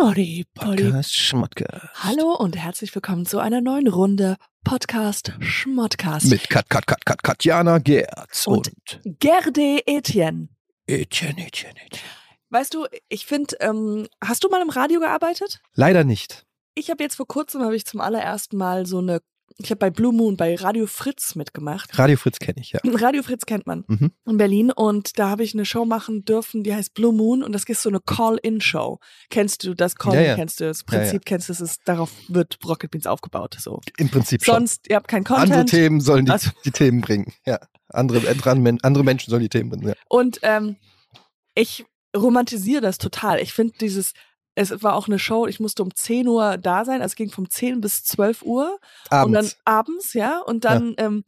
Schmoddy, Poddy. Podcast Schmottke. Hallo und herzlich willkommen zu einer neuen Runde Podcast Schmottcast. Mit Kat, Kat, Kat, Kat, Katjana Gerz Und- und, Gerde Etienne. Etienne, Etienne, Etienne. Weißt du, ich finde, ähm, hast du mal im Radio gearbeitet? Leider nicht. Ich habe jetzt vor kurzem, habe ich zum allerersten Mal so eine, ich habe bei Blue Moon, bei Radio Fritz mitgemacht. Radio Fritz kenne ich, ja. Radio Fritz kennt man Mhm. in Berlin und da habe ich eine Show machen dürfen, die heißt Blue Moon und das ist so eine Call-In-Show. Kennst du das Call-In? Ja, ja. Kennst du das Ja, ja. Prinzip? Kennst du das? Ist, darauf wird Rocket Beans aufgebaut. So. Im Prinzip schon. Sonst, ihr habt kein Content. Andere Themen sollen die, Also- die Themen bringen. Ja. Andere, äh, andere Menschen sollen die Themen bringen. Ja. Und ähm, ich romantisiere das total. Ich finde dieses, es war auch eine Show, ich musste um 10 Uhr da sein, also es ging vom 10 bis 12 Uhr. Und dann Abends. abends, ja. Und dann, ähm,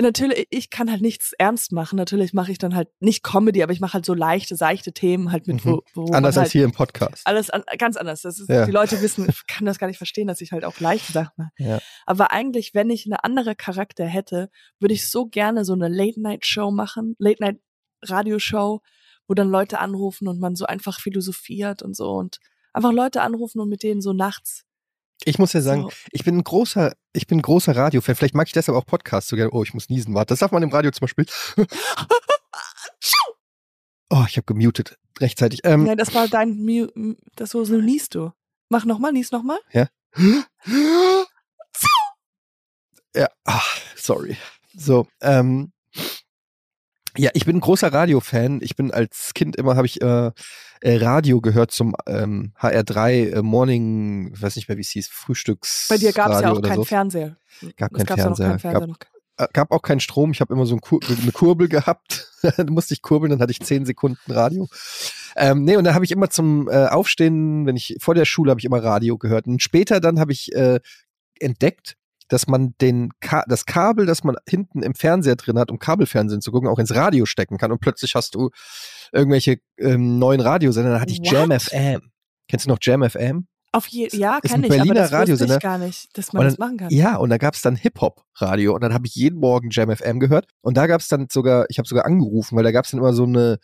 natürlich, ich kann halt nichts ernst machen. Natürlich mache ich dann halt nicht Comedy, aber ich mache halt so leichte, seichte Themen halt mit, Mhm. wo, wo Anders halt als hier im Podcast. alles an, ganz anders. Das ist, Ja. Die Leute wissen, ich kann das gar nicht verstehen, dass ich halt auch leichte Sachen mache. Ja. Aber eigentlich, wenn ich eine andere Charakter hätte, würde ich so gerne so eine Late-Night-Show machen, Late-Night-Radio-Show, wo dann Leute anrufen und man so einfach philosophiert und so und einfach Leute anrufen und mit denen so nachts. Ich muss ja sagen, so, ich bin ein großer, ich bin ein großer Radiofan. Vielleicht mag ich deshalb auch Podcasts so gerne. Oh, ich muss niesen. Warte, das darf man im Radio zum Beispiel. Oh, ich habe gemutet rechtzeitig. Ähm, Nein, das war dein, Mu das so, so niest du. Mach nochmal, nies nochmal. Ja, ach, sorry. So, ähm, ja, ich bin ein großer Radiofan. Ich bin als Kind immer, habe ich äh, äh, Radio gehört zum ähm, HR3 äh, Morning, ich weiß nicht mehr, wie es hieß, Frühstücks. Bei dir gab es ja auch keinen so. Fernseher. Gab Es keinen Fernseher. keinen Fernseher. Gab, äh, gab auch keinen Strom. Ich habe immer so ein Kur eine Kurbel gehabt. da musste ich kurbeln, dann hatte ich zehn Sekunden Radio. Ähm, nee, und da habe ich immer zum äh, Aufstehen, wenn ich vor der Schule habe ich immer Radio gehört. Und später dann habe ich äh, entdeckt, dass man den Ka das Kabel, das man hinten im Fernseher drin hat, um Kabelfernsehen zu gucken, auch ins Radio stecken kann. Und plötzlich hast du irgendwelche ähm, neuen Radiosender. Da hatte ich What? Jam FM. Kennst du noch Jam FM? Auf je, ja, Ist kann ein ich, aber Berliner das wusste Radiosender. ich gar nicht, dass man Und das machen kann. Ja, und da gab es dann Hip-Hop-Radio und dann habe ich jeden Morgen Jam FM gehört. Und da gab es dann sogar, ich habe sogar angerufen, weil da gab es dann immer so eine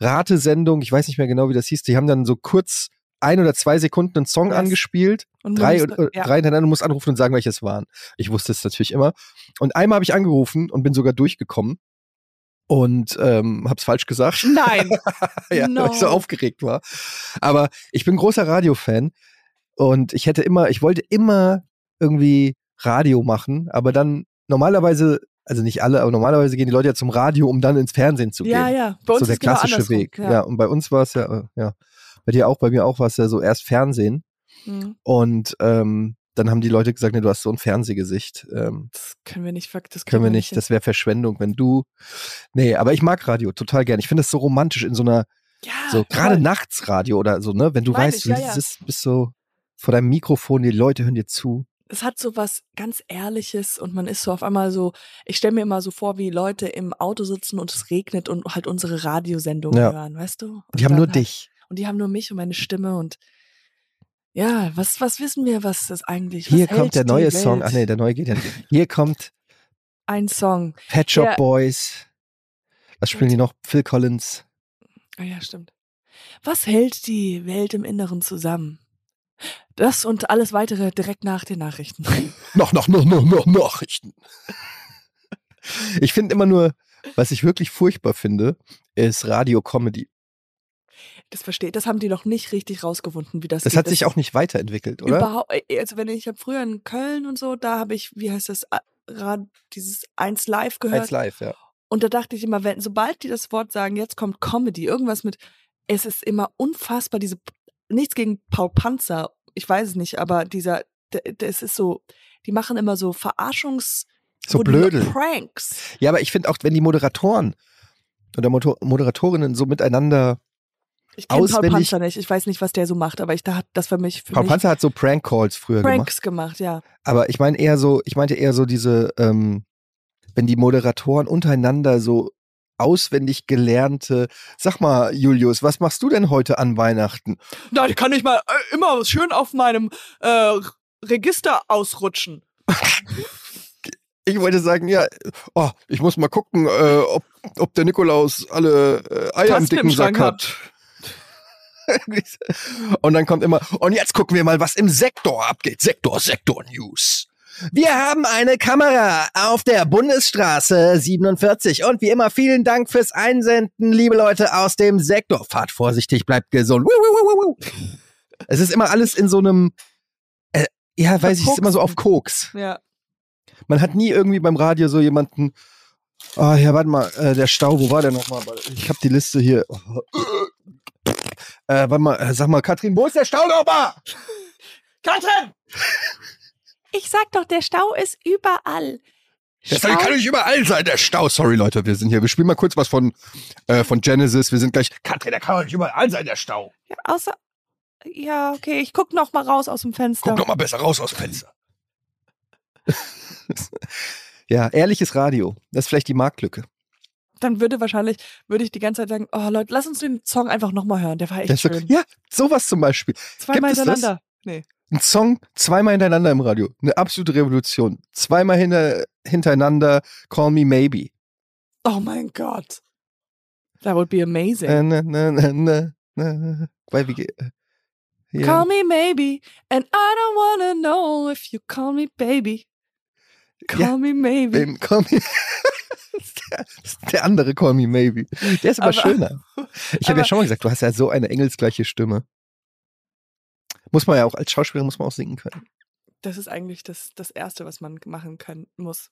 Ratesendung, ich weiß nicht mehr genau, wie das hieß. Die haben dann so kurz ein oder zwei Sekunden einen Song Yes. angespielt, Und drei, musste- oder, ja. drei hintereinander, du musst anrufen und sagen, welches waren. Ich wusste es natürlich immer. Und einmal habe ich angerufen und bin sogar durchgekommen und ähm, habe es falsch gesagt. Nein. ja, weil ich so No. aufgeregt war. Aber ich bin großer Radiofan und ich hätte immer, ich wollte immer irgendwie Radio machen, aber dann normalerweise, also nicht alle, aber normalerweise gehen die Leute ja zum Radio, um dann ins Fernsehen zu Ja, gehen. ja. Bei uns so der ist genau klassische andersrum. Weg. Ja. und bei uns war es ja, äh, ja, bei dir auch, bei mir auch war es ja so erst Fernsehen Mhm. und ähm, dann haben die Leute gesagt, nee, du hast so ein Fernsehgesicht. Ähm, Das können wir nicht, das können wir nicht, das wäre Verschwendung, wenn du. Nee, aber ich mag Radio total gern. Ich finde es so romantisch in so einer Ja, so gerade nachts Radio oder so, ne? Wenn du Meine weißt, ich, du ja, ja. sitzt, bist so vor deinem Mikrofon, die Leute hören dir zu. Es hat so was ganz Ehrliches und man ist so auf einmal so, ich stelle mir immer so vor, wie Leute im Auto sitzen und es regnet und halt unsere Radiosendung Ja. hören, weißt du? Und die haben nur halt, dich. Und die haben nur mich und meine Stimme und ja, was, was wissen wir, was das eigentlich Hier was kommt der neue? Song. Ach nee, der neue geht ja nicht. Hier kommt Ein Song. Pet Shop Der- Boys. Was spielen die noch? Phil Collins. Ah ja, stimmt. Was hält die Welt im Inneren zusammen? Das und alles weitere direkt nach den Nachrichten. Noch, noch, noch, noch, noch Nachrichten. Ich finde immer nur, was ich wirklich furchtbar finde, ist Radio-Comedy. Das versteht, das haben die noch nicht richtig rausgefunden, wie das Das hat sich auch nicht weiterentwickelt, oder? Überhaupt, also wenn ich habe früher in Köln und so, da habe ich, wie heißt das, Rad, dieses 1 Live gehört. Als live, ja. Und da dachte ich immer, wenn, sobald die das Wort sagen, jetzt kommt Comedy, irgendwas mit, es ist immer unfassbar, diese, nichts gegen Paul Panzer, ich weiß es nicht, aber dieser, es ist so, die machen immer so Verarschungs, So blödel. Pranks. Ja, aber ich finde auch, wenn die Moderatoren oder Motor Moderatorinnen so miteinander. Ich kenne Paul Panzer nicht, ich weiß nicht, was der so macht, aber ich da hat das für mich, für Paul mich Panzer hat so Prank-Calls früher gemacht. Pranks gemacht, ja. Aber ich meine eher so, ich meinte eher so diese, ähm, wenn die Moderatoren untereinander so auswendig gelernte, sag mal, Julius, was machst du denn heute an Weihnachten? Na, die kann ich mal äh, immer schön auf meinem äh, Register ausrutschen. Ich wollte sagen, ja, oh, ich muss mal gucken, äh, ob, ob der Nikolaus alle äh, Eier im Tasten im dicken Sack Schrank hat. und dann kommt immer, und jetzt gucken wir mal, was im Sektor abgeht. Sektor, Sektor News. Wir haben eine Kamera auf der Bundesstraße 47 und wie immer vielen Dank fürs Einsenden, liebe Leute aus dem Sektor. Fahrt vorsichtig, bleibt gesund. Es ist immer alles in so einem, äh, ja, weiß ich, ist immer so auf Koks. Ja. Man hat nie irgendwie beim Radio so jemanden, oh ja, warte mal, äh, der Stau, wo war der nochmal? Ich habe die Liste hier. Äh, warte mal, äh, sag mal, Katrin, wo ist der Stau nochmal? Katrin! Ich sag doch, der Stau ist überall. Der Stau kann nicht überall sein, der Stau. Sorry, Leute, wir sind hier. Wir spielen mal kurz was von, äh, von Genesis. Wir sind gleich. Katrin, der kann doch nicht überall sein, der Stau. Ja, außer. Ja, okay, ich guck noch mal raus aus dem Fenster. Guck noch mal besser raus aus dem Fenster. ja, ehrliches Radio. Das ist vielleicht die Marktlücke. Dann würde wahrscheinlich, würde ich die ganze Zeit sagen, oh Leute, lass uns den Song einfach noch mal hören. Der war echt so- schön. Ja, sowas zum Beispiel. Zweimal das? hintereinander. Nee. Ein Song zweimal hintereinander im Radio. Eine absolute Revolution. Zweimal hinter, hintereinander Call Me Maybe. Oh mein Gott. That would be amazing. Na, na, na, na, na. Weil wie ge- äh. Call me maybe, and I don't wanna know if you call me baby. Call Ja, me maybe. Call Me. das, ist der, der andere Call Me Maybe. Der ist aber, Aber- schöner. Ich habe ja schon mal gesagt, du hast ja so eine engelsgleiche Stimme. Muss man ja auch, als Schauspieler muss man auch singen können. Das ist eigentlich das, das Erste, was man machen können muss.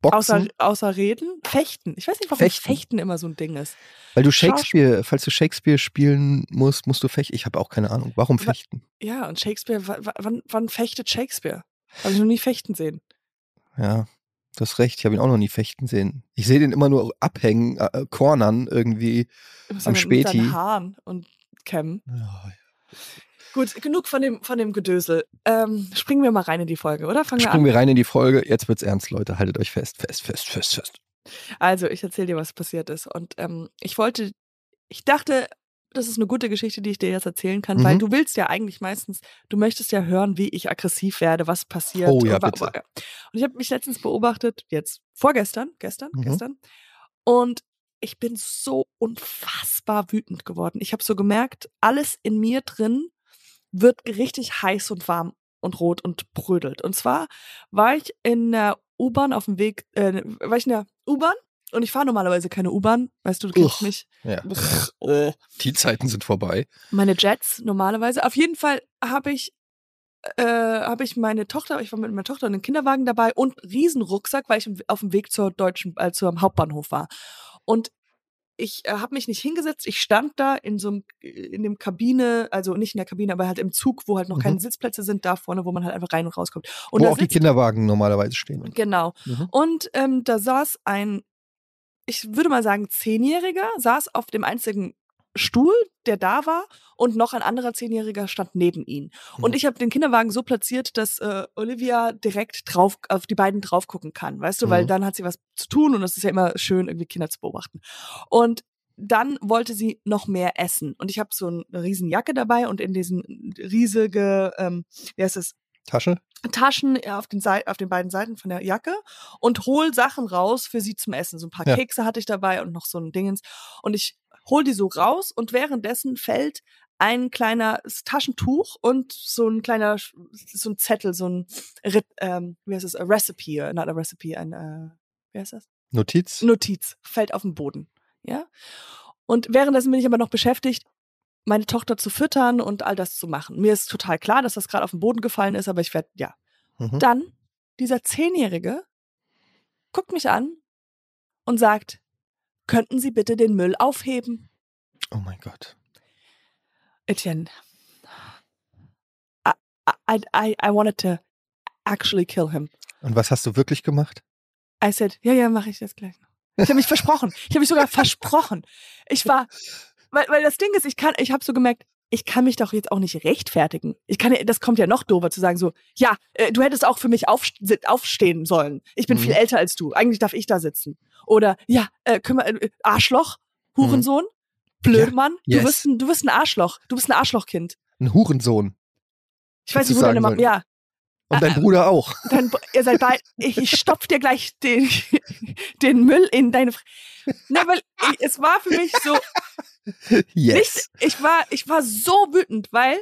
Boxen, Außer, außer reden, fechten. Ich weiß nicht, warum Fechten. fechten. immer so ein Ding ist. weil du Shakespeare, falls du Shakespeare spielen musst, musst du fechten. Ich habe auch keine Ahnung. Warum Wa- fechten? Ja, und Shakespeare, wa- wa- wann, wann fechtet Shakespeare? Habe ich noch nie fechten sehen. Ja, du hast recht. Ich habe ihn auch noch nie fechten sehen. Ich sehe den immer nur abhängen, äh, äh, cornern irgendwie. Am mit- mit Späti. deinen Haaren und kämmen. Ja, Gut, genug von dem, von dem Gedösel. Ähm, springen wir mal rein in die Folge, oder? Fangen wir Springen an. wir rein in die Folge. Jetzt wird's ernst, Leute. Haltet euch fest, fest, fest, fest, fest. Also, ich erzähle dir, was passiert ist. Und ähm, ich wollte, ich dachte, das ist eine gute Geschichte, die ich dir jetzt erzählen kann, weil Mhm. du willst ja eigentlich meistens, du möchtest ja hören, wie ich aggressiv werde, was passiert. Oh ja, und, bitte. und ich habe mich letztens beobachtet, jetzt vorgestern, gestern, Mhm. gestern. Und ich bin so unfassbar wütend geworden. Ich habe so gemerkt, alles in mir drin wird richtig heiß und warm und rot und brödelt. Und zwar war ich in der U-Bahn auf dem Weg, äh, war ich in der U-Bahn und ich fahre normalerweise keine U-Bahn, weißt du, du kennst Uch. mich. Ja. Äh. Die Zeiten sind vorbei. Meine Jets normalerweise. Auf jeden Fall habe ich äh, habe ich meine Tochter, ich war mit meiner Tochter in den Kinderwagen dabei und einen riesen Rucksack, weil ich auf dem Weg zur deutschen, äh, zum Hauptbahnhof war. Und ich äh, habe mich nicht hingesetzt, ich stand da in so einem, in dem Kabine, also nicht in der Kabine, aber halt im Zug, wo halt noch Mhm. keine Sitzplätze sind, da vorne, wo man halt einfach rein und rauskommt. Und Wo auch die sitzt, Kinderwagen normalerweise stehen. genau. Mhm. Und ähm, da saß ein, ich würde mal sagen, Zehnjähriger, saß auf dem einzigen Stuhl, der da war, und noch ein anderer Zehnjähriger stand neben ihm. Und Mhm. ich habe den Kinderwagen so platziert, dass äh, Olivia direkt drauf auf die beiden drauf gucken kann, weißt du, weil Mhm. dann hat sie was zu tun und es ist ja immer schön, irgendwie Kinder zu beobachten. Und dann wollte sie noch mehr essen. Und ich habe so eine riesen Jacke dabei und in diesen riesige, ähm, wie heißt es, Tasche? Taschen auf den, Sei- auf den beiden Seiten von der Jacke und hol Sachen raus für sie zum Essen. So ein paar Ja. Kekse hatte ich dabei und noch so ein Dingens. Und ich hol die so raus und währenddessen fällt ein kleiner Taschentuch und so ein kleiner, so ein Zettel, so ein, ähm, wie heißt es, a Recipe, äh, not a Recipe, ein, äh, wie heißt das? Notiz? Notiz, fällt auf den Boden. Ja. Und währenddessen bin ich aber noch beschäftigt, meine Tochter zu füttern und all das zu machen. Mir ist total klar, dass das gerade auf den Boden gefallen ist, aber ich werde, ja. Mhm. Dann, dieser Zehnjährige guckt mich an und sagt, könnten Sie bitte den Müll aufheben? Oh mein Gott. Etienne, I, I, I, I wanted to actually kill him. Und was hast du wirklich gemacht? I said, ja, ja, mache ich jetzt gleich noch. Ich habe mich versprochen. Ich habe mich sogar versprochen. Ich war, weil, weil das Ding ist, ich kann, ich habe so gemerkt, ich kann mich doch jetzt auch nicht rechtfertigen. Ich kann, ja- das kommt ja noch doofer zu sagen so, ja, äh, du hättest auch für mich auf, aufstehen sollen. Ich bin Mhm. viel älter als du. Eigentlich darf ich da sitzen. Oder ja, äh, kümmer, äh, Arschloch, Hurensohn, Blödmann, Mhm. Ja, du yes. bist ein, du bist ein Arschloch, du bist ein Arschlochkind. Ein Hurensohn. Ich weiß nicht, du wo deine Mama, ja, Und dein Bruder auch. Dein, ihr seid beide, ich, ich stopf dir gleich den, den Müll in deine. Fr- Ne, weil ich, es war für mich so, Yes. Nicht, ich war, ich war so wütend, weil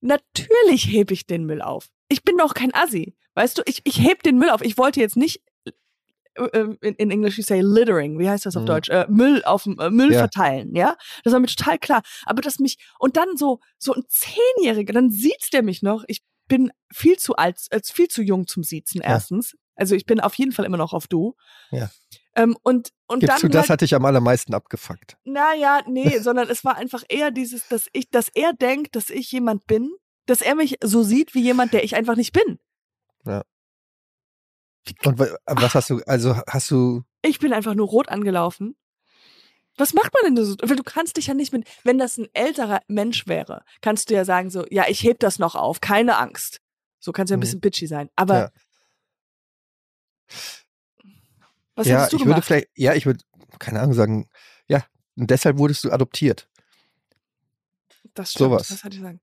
natürlich hebe ich den Müll auf. Ich bin doch kein Assi. Weißt du, ich, ich heb den Müll auf. Ich wollte jetzt nicht äh, in, in Englisch you say littering, wie heißt das auf Mhm. Deutsch? Äh, Müll auf dem äh, Müll Ja. verteilen, ja? Das war mir total klar. Aber dass mich und dann so so ein Zehnjähriger, dann sieht's der mich noch. Ich bin viel zu alt, als viel zu jung zum Siezen erstens. Also ich bin auf jeden Fall immer noch auf du. Ja. Ähm, und und Gib dann zu, das halt, hat dich am allermeisten abgefuckt. naja, nee, sondern es war einfach eher dieses, dass ich, dass er denkt, dass ich jemand bin, dass er mich so sieht wie jemand, der ich einfach nicht bin. Und wa- was hast du, also hast du, Ich bin einfach nur rot angelaufen. Was macht man denn so? Weil du kannst dich ja nicht mit, wenn das ein älterer Mensch wäre, kannst du ja sagen so, ja, ich heb das noch auf, keine Angst. So kannst du ja ein Mhm. bisschen bitchy sein. Aber Ja. Was ja, hättest du ich würde gemacht? vielleicht, ja, ich würde, keine Ahnung, sagen, ja, und deshalb wurdest du adoptiert. das stimmt. sowas. Was hatte ich sagen?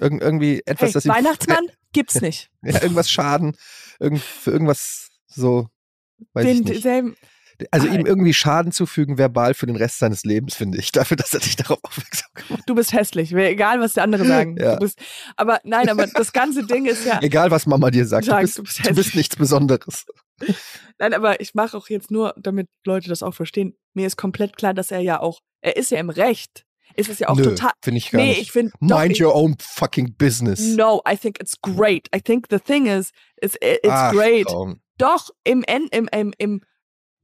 Irg irgendwie etwas, Hey, das Weihnachtsmann gibt's nicht. ja, irgendwas schaden, irgend, für irgendwas so, weiß ich Den, nicht. denselben, Also Ah, ihm irgendwie Schaden zufügen, verbal für den Rest seines Lebens, finde ich. Dafür, dass er dich darauf aufmerksam gemacht du bist hässlich, egal was die anderen sagen. Ja. Du bist, aber nein, aber das ganze Ding ist ja, hat. Egal, was Mama dir sagt, Sag, du, bist, du bist du bist nichts Besonderes. Nein, aber ich mache auch jetzt nur, damit Leute das auch verstehen. Mir ist komplett klar, dass er ja auch, er ist ja im Recht. Ist es ja auch Nö, total. finde ich gar Nee, nicht. ich finde. Mind your own fucking business. No, I think it's great. I think the thing is, it's, it's Ach, great. komm. Doch, im, im, im, im,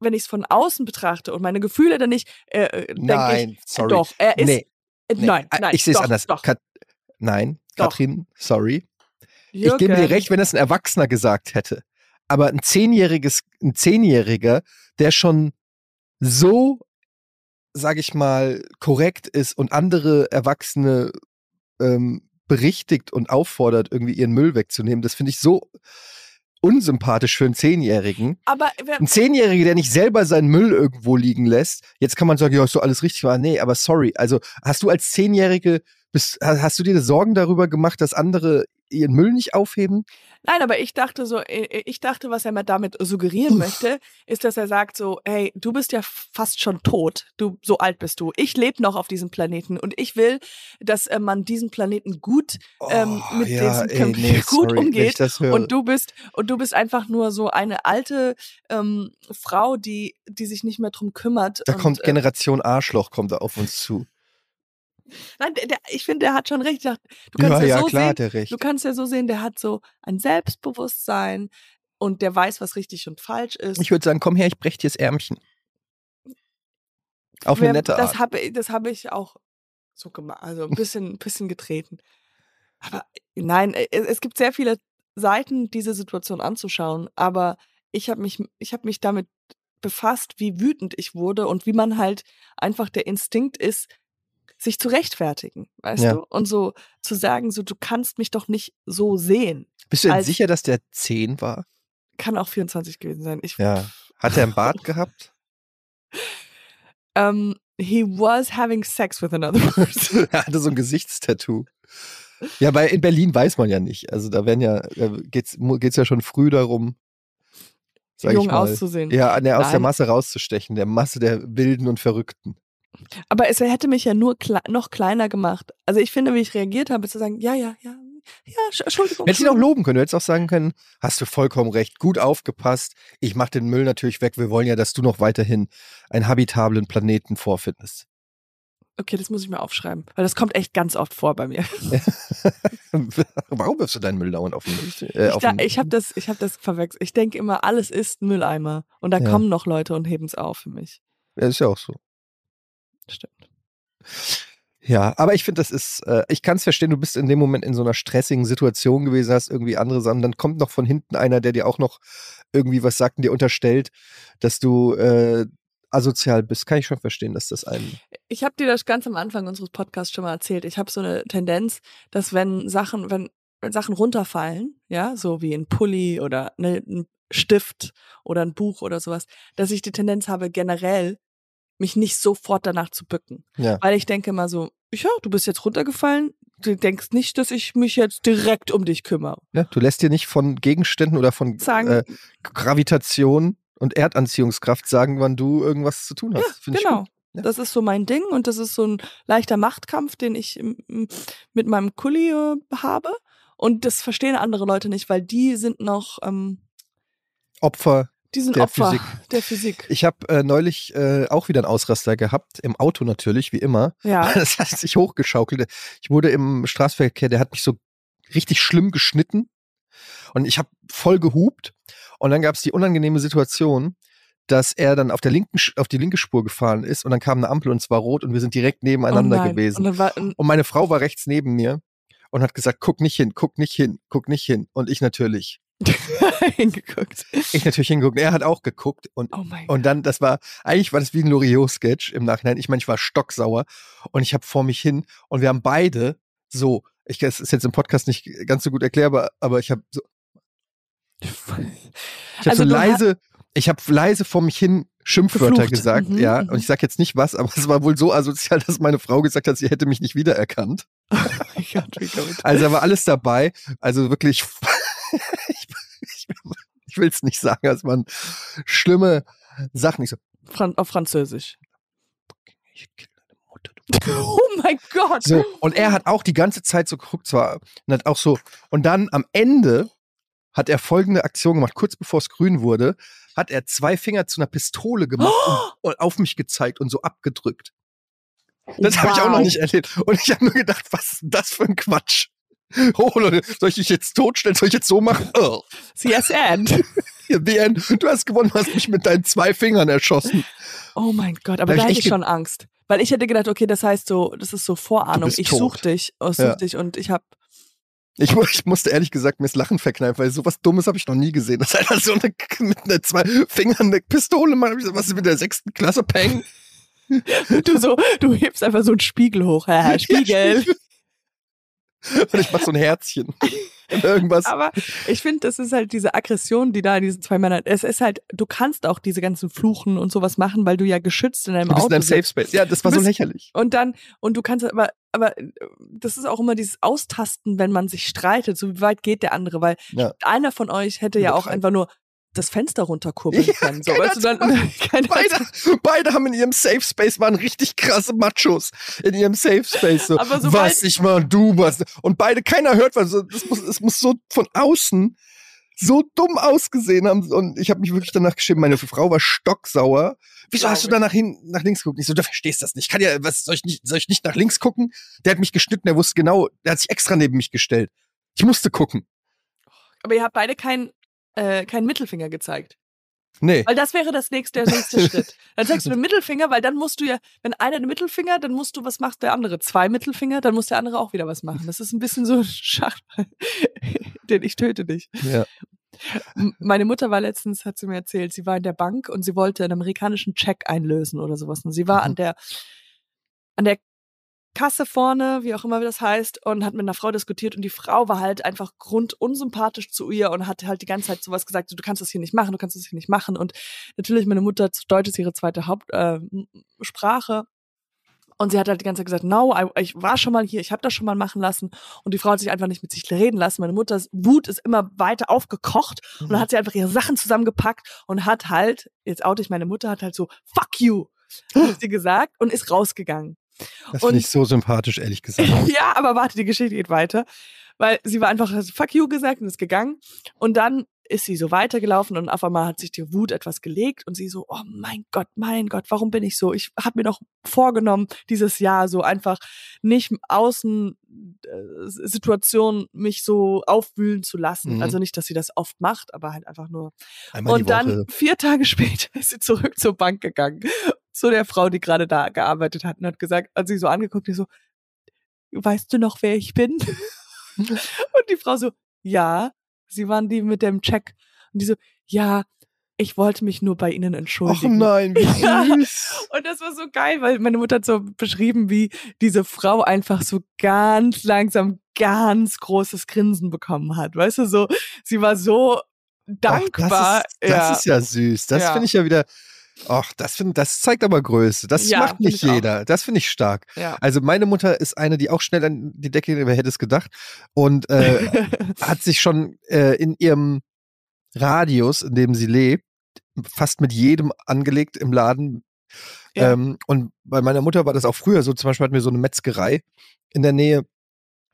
wenn ich es von außen betrachte und meine Gefühle dann nicht, äh, äh, denke ich, Nein, sorry. doch, er ist. nee, äh, nee. Nein, Ah, nein. Ich sehe es doch, anders. Doch, Kat Nein, Doch. Katrin, sorry. Ich Jürgen. gebe dir recht, wenn das ein Erwachsener gesagt hätte. Aber ein Zehnjähriges, ein Zehnjähriger, der schon so, sag ich mal, korrekt ist und andere Erwachsene ähm, berichtigt und auffordert, irgendwie ihren Müll wegzunehmen, das finde ich so unsympathisch für einen Zehnjährigen. Aber Ein Zehnjähriger, der nicht selber seinen Müll irgendwo liegen lässt. Jetzt kann man sagen, ja, ist so alles richtig war. Nee, aber sorry. Also hast du als Zehnjährige, bist, hast du dir Sorgen darüber gemacht, dass andere ihren Müll nicht aufheben? Nein, aber ich dachte so, äh, ich dachte, was er mir damit suggerieren möchte, ist, dass er sagt so, hey, du bist ja fast schon tot. Du, so alt bist du. Ich lebe noch auf diesem Planeten und ich will, dass äh, man diesen Planeten gut, ähm, Oh, mit ja, diesem ey, nee, gut sorry, umgeht. Und du bist, und du bist einfach nur so eine alte ähm, Frau, die, die sich nicht mehr drum kümmert. da und, kommt äh, Generation Arschloch kommt da auf uns zu. Nein, der, der, ich finde, der hat schon recht. Du kannst Ja, ja, so klar, sehen. Du kannst ja so sehen, der hat so ein Selbstbewusstsein und der weiß, was richtig und falsch ist. Ich würde sagen, komm her, ich brech dir das Ärmchen. Auf eine Wer- nette das Art. habe das habe ich auch so gemacht, also ein bisschen, ein bisschen getreten. Aber nein, äh, es, es gibt sehr viele Seiten, diese Situation anzuschauen. Aber ich habe mich, ich habe mich damit befasst, wie wütend ich wurde und wie man halt einfach der Instinkt ist, sich zu rechtfertigen, weißt Ja. du? Und so zu sagen, so du kannst mich doch nicht so sehen. Bist du denn sicher, dass der 10 war? Kann auch 24 gewesen sein. Ich, Ja. Hat er einen Bart gehabt? Ähm, he was having sex with another person. er hatte so ein Gesichtstattoo. Ja, weil in Berlin weiß man ja nicht. Also da werden ja, da geht's, geht's ja schon früh darum, sag jung auszusehen. ja, ne, aus der Nein. Masse rauszustechen, der Masse der Wilden und Verrückten. Aber es hätte mich ja nur kle noch kleiner gemacht. Also ich finde, wie ich reagiert habe, zu sagen, ja, ja, ja, ja, Sch- Entschuldigung. Hättest du ihn auch loben können, du hättest auch sagen können, hast du vollkommen recht, gut aufgepasst, ich mach den Müll natürlich weg, wir wollen ja, dass du noch weiterhin einen habitablen Planeten vorfindest. Okay, das muss ich mir aufschreiben, weil das kommt echt ganz oft vor bei mir. Warum wirfst du deinen Müll dauernd auf den Müll? Äh, Ich, da, ich habe das, ich habe das verwechselt. Ich denke immer, alles ist ein Mülleimer und da Ja. kommen noch Leute und heben es auf für mich. ja, ist ja auch so. Stimmt. Ja, aber ich finde, das ist, äh, ich kann es verstehen, du bist in dem Moment in so einer stressigen Situation gewesen, hast irgendwie andere Sachen, dann kommt noch von hinten einer, der dir auch noch irgendwie was sagt und dir unterstellt, dass du äh, asozial bist. Kann ich schon verstehen, dass das einen. Ich habe dir das ganz am Anfang unseres Podcasts schon mal erzählt. Ich habe so eine Tendenz, dass wenn Sachen, wenn, wenn Sachen runterfallen, ja, so wie ein Pulli oder ne, ein Stift oder ein Buch oder sowas, dass ich die Tendenz habe, generell mich nicht sofort danach zu bücken. Ja. Weil ich denke immer so, ja, du bist jetzt runtergefallen, du denkst nicht, dass ich mich jetzt direkt um dich kümmere. Ja, du lässt dir nicht von Gegenständen oder von Sagen, äh, Gravitation und Erdanziehungskraft sagen, wann du irgendwas zu tun hast. ja, genau. Ja. Das ist so mein Ding und das ist so ein leichter Machtkampf, den ich mm, mit meinem Kuli äh, habe. Und das verstehen andere Leute nicht, weil die sind noch, ähm, Opfer. Die sind Der Opfer Physik. der Physik. Ich habe äh, neulich äh, auch wieder einen Ausraster gehabt, im Auto natürlich, wie immer. Ja. Das hat sich hochgeschaukelt. Ich wurde im Straßenverkehr, der hat mich so richtig schlimm geschnitten und ich habe voll gehupt und dann gab es die unangenehme Situation, dass er dann auf der linken auf die linke Spur gefahren ist und dann kam eine Ampel und es war rot und wir sind direkt nebeneinander oh gewesen. Und war, Und meine Frau war rechts neben mir und hat gesagt, guck nicht hin, guck nicht hin, guck nicht hin. Und ich natürlich. hingeguckt. Ich natürlich hingeguckt. Er hat auch geguckt und Oh mein und dann, das war, eigentlich war das wie ein Loriot-Sketch im Nachhinein. Ich meine, ich war stocksauer und ich habe vor mich hin und wir haben beide so, ich das ist jetzt im Podcast nicht ganz so gut erklärbar, aber ich habe so, ich habe Also so leise, ich habe leise vor mich hin Schimpfwörter Geflucht. gesagt, Mhm, ja, mhm. und ich sag jetzt nicht was, aber es war wohl so asozial, dass meine Frau gesagt hat, sie hätte mich nicht wiedererkannt. Oh gut. Also da war alles dabei. Also wirklich, ich, will es nicht sagen, es waren schlimme Sachen. Ich so, Fran auf Französisch. ich kill deine Mutter, du Oh mein Gott. So, und er hat auch die ganze Zeit so geguckt, zwar, und hat auch so, und dann am Ende hat er folgende Aktion gemacht, kurz bevor es grün wurde, hat er zwei Finger zu einer Pistole gemacht und, und auf mich gezeigt und so abgedrückt. Das habe ich auch noch Wow. nicht erlebt. Und ich habe nur gedacht, was ist das für ein Quatsch? Oh Leute, soll ich dich jetzt totstellen? Soll ich jetzt so machen? Oh, CSN. the end. Du hast gewonnen, hast mich mit deinen zwei Fingern erschossen. Oh mein Gott, aber Da da ich hätte ich schon Angst. Weil ich hätte gedacht, okay, das heißt so, das ist so Vorahnung. Ich tot. such dich, ich such Ja. dich und ich hab, Ich, ich musste ehrlich gesagt mir das Lachen verkneifen, weil sowas Dummes habe ich noch nie gesehen. Dass einer so eine, mit einer zwei Fingern eine Pistole macht. Was ist mit der sechsten Klasse Peng? du so, du hebst einfach so einen Spiegel hoch, Herr Spiegel. Und ich mach so ein Herzchen. Irgendwas. Aber ich finde, das ist halt diese Aggression, die da in diesen zwei Männern, es ist halt, du kannst auch diese ganzen Fluchen und sowas machen, weil du ja geschützt in deinem Du bist in Auto einem Safe. Space. Ja, das war Du so bist- lächerlich. Und dann, und du kannst aber, aber das ist auch immer dieses Austasten, wenn man sich streitet, so wie weit geht der andere, weil Ja. einer von euch hätte ja auch einfach nur das Fenster runterkurbeln können. So, weißt du, dann, Beide, beide haben in ihrem Safe Space, waren richtig krasse Machos in ihrem Safe Space. So, Aber sobald- was ich mal, du was. Und beide, keiner hört was. So, Das muss, es muss so von außen so dumm ausgesehen haben. Und ich habe mich wirklich danach geschrieben, meine Frau war stocksauer. Wieso hast du da nach, hin, nach links geguckt? Ich so, du verstehst das nicht. Kann ja, was soll ich nicht, soll ich nicht nach links gucken? Der hat mich geschnitten, der wusste genau, der hat sich extra neben mich gestellt. Ich musste gucken. aber ihr habt beide keinen äh, keinen Mittelfinger gezeigt. Nee. Weil das wäre das nächste, der nächste Schritt. Dann zeigst du den Mittelfinger, weil dann musst du ja, wenn einer den Mittelfinger, dann musst du, was macht der andere? Zwei Mittelfinger, dann muss der andere auch wieder was machen. Das ist ein bisschen so ein Schachball, den ich töte dich. Ja. Meine Mutter war letztens, hat sie mir erzählt, sie war in der Bank und sie wollte einen amerikanischen Check einlösen oder sowas. Und sie war Mhm. an der, an der Kasse vorne, wie auch immer das heißt, und hat mit einer Frau diskutiert und die Frau war halt einfach grundunsympathisch zu ihr und hat halt die ganze Zeit sowas gesagt, so, du kannst das hier nicht machen, du kannst das hier nicht machen. Und natürlich, meine Mutter, Deutsch ist ihre zweite Hauptsprache. Äh, und sie hat halt die ganze Zeit gesagt, no, I, ich war schon mal hier, ich habe das schon mal machen lassen. Und die Frau hat sich einfach nicht mit sich reden lassen. Meine Mutters Wut ist immer weiter aufgekocht und dann hat sie einfach ihre Sachen zusammengepackt und hat halt, jetzt oute ich meine Mutter, hat halt so, fuck you, hat sie gesagt und ist rausgegangen. Das finde ich so sympathisch, ehrlich gesagt. Ja, aber warte, die Geschichte geht weiter. Weil sie war einfach hat fuck you gesagt und ist gegangen. Und dann ist sie so weitergelaufen und auf einmal hat sich die Wut etwas gelegt und sie so, oh mein Gott, mein Gott, warum bin ich so? Ich habe mir doch vorgenommen, dieses Jahr so einfach nicht außen äh, Situationen mich so aufwühlen zu lassen. Mhm. Also nicht, dass sie das oft macht, aber halt einfach nur Einmal und dann vier Tage später ist sie zurück zur Bank gegangen, zu der Frau, die gerade da gearbeitet hat und hat gesagt, hat sie so angeguckt, die so, weißt du noch, wer ich bin? und die Frau so, ja, sie waren die mit dem Check. Und die so, ja, ich wollte mich nur bei Ihnen entschuldigen. nein, wie Ja. süß. Und das war so geil, weil meine Mutter hat so beschrieben, wie diese Frau einfach so ganz langsam ganz großes Grinsen bekommen hat. Weißt du, so, sie war so dankbar. Ach, das, ist, das ist ja süß. Das Ja. finde ich ja wieder. Ach, das, find, das zeigt aber Größe. Das Ja, macht nicht ich auch. jeder. Das finde ich stark. ja. Also meine Mutter ist eine, die auch schnell an die Decke, wer hätte es gedacht, und äh, hat sich schon äh, in ihrem Radius, in dem sie lebt, fast mit jedem angelegt im Laden. Ja. Ähm, und bei meiner Mutter war das auch früher so, zum Beispiel hatten wir so eine Metzgerei in der Nähe,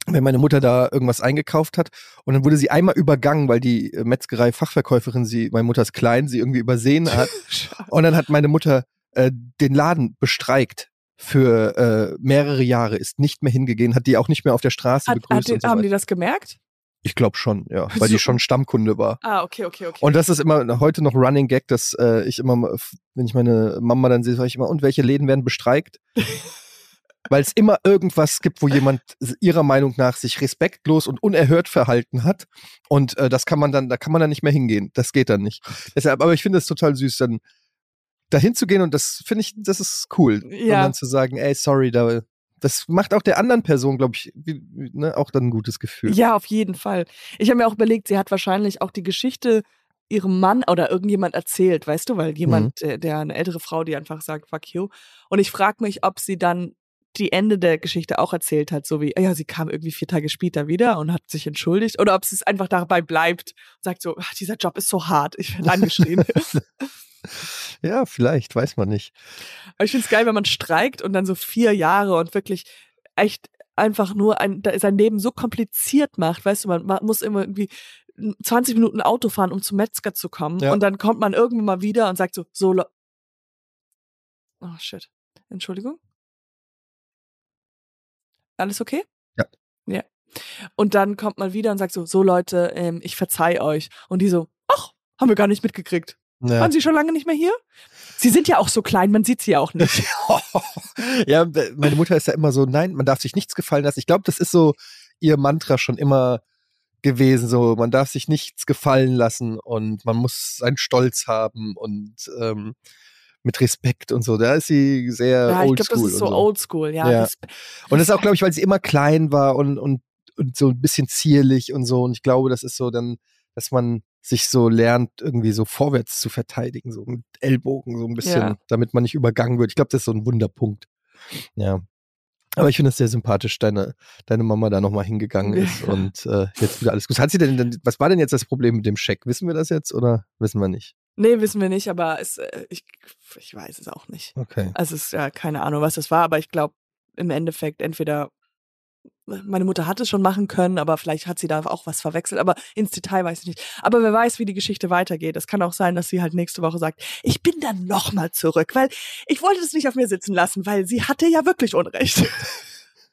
wenn meine Mutter da irgendwas eingekauft hat und dann wurde sie einmal übergangen, weil die äh, Metzgerei-Fachverkäuferin, sie, meine Mutter ist klein, sie irgendwie übersehen hat. Und dann hat meine Mutter äh, den Laden bestreikt für äh, mehrere Jahre, ist nicht mehr hingegangen, hat die auch nicht mehr auf der Straße Hat, hat begrüßt. die, und so haben weiter. die das gemerkt? ich glaube schon, ja, weil die schon Stammkunde war. Ah, okay, okay, okay. Und das ist immer heute noch Running Gag, dass äh, ich immer, wenn ich meine Mama dann sehe, sage ich immer, und welche Läden werden bestreikt? Weil es immer irgendwas gibt, wo jemand ihrer Meinung nach sich respektlos und unerhört verhalten hat. Und äh, das kann man dann, da kann man dann nicht mehr hingehen. Das geht dann nicht. Deshalb, aber ich finde es total süß, dann dahin zu gehen und das finde ich, das ist cool. Und Ja. dann zu sagen, ey, sorry, da, das macht auch der anderen Person, glaube ich, wie, ne, auch dann ein gutes Gefühl. Ja, auf jeden Fall. Ich habe mir auch überlegt, sie hat wahrscheinlich auch die Geschichte ihrem Mann oder irgendjemand erzählt, weißt du, weil jemand, der, der eine ältere Frau, die einfach sagt, fuck you. Und ich frage mich, ob sie dann die Ende der Geschichte auch erzählt hat, so wie, ja, sie kam irgendwie vier Tage später wieder und hat sich entschuldigt, oder ob sie es einfach dabei bleibt und sagt so, ach, dieser Job ist so hart, ich werde angeschrien. Ja, vielleicht, weiß man nicht. Aber ich finde es geil, wenn man streikt und dann so vier Jahre und wirklich echt einfach nur ein, sein Leben so kompliziert macht. Weißt du, man, man muss immer irgendwie 20 Minuten Auto fahren, um zum Metzger zu kommen. Ja. Und dann kommt man irgendwann mal wieder und sagt so, so. Oh, shit. Entschuldigung. Alles okay? Ja. Ja. Und dann kommt man wieder und sagt so, so Leute, ähm, ich verzeih euch. Und die so, ach, haben wir gar nicht mitgekriegt. Ja. Waren Sie schon lange nicht mehr hier? Sie sind ja auch so klein, man sieht sie ja auch nicht. ja, meine Mutter ist ja immer so, nein, man darf sich nichts gefallen lassen. Ich glaube, das ist so ihr Mantra schon immer gewesen, so man darf sich nichts gefallen lassen und man muss seinen Stolz haben und ähm, mit Respekt und so. Da ist sie sehr Ja, ich oldschool. glaube, das ist so, oldschool, ja. Ja. Und das ist auch, glaube ich, weil sie immer klein war und, und, und so ein bisschen zierlich und so. Und ich glaube, das ist so dann, dass man sich so lernt, irgendwie so vorwärts zu verteidigen, so mit Ellbogen, so ein bisschen, Ja. damit man nicht übergangen wird. Ich glaube, das ist so ein Wunderpunkt. Ja. Aber ich finde es sehr sympathisch, deine, deine Mama da nochmal hingegangen ist und äh, jetzt wieder alles gut. Hat sie denn, was war denn jetzt das Problem mit dem Scheck? Wissen wir das jetzt oder wissen wir nicht? Nee, wissen wir nicht, aber es, äh, ich, ich weiß es auch nicht. Okay. Also es ist ja keine Ahnung, was das war, aber ich glaube im Endeffekt entweder meine Mutter hat es schon machen können, aber vielleicht hat sie da auch was verwechselt, aber ins Detail weiß ich nicht. Aber wer weiß, wie die Geschichte weitergeht. Es kann auch sein, dass sie halt nächste Woche sagt, ich bin dann nochmal zurück, weil ich wollte das nicht auf mir sitzen lassen, weil sie hatte ja wirklich Unrecht.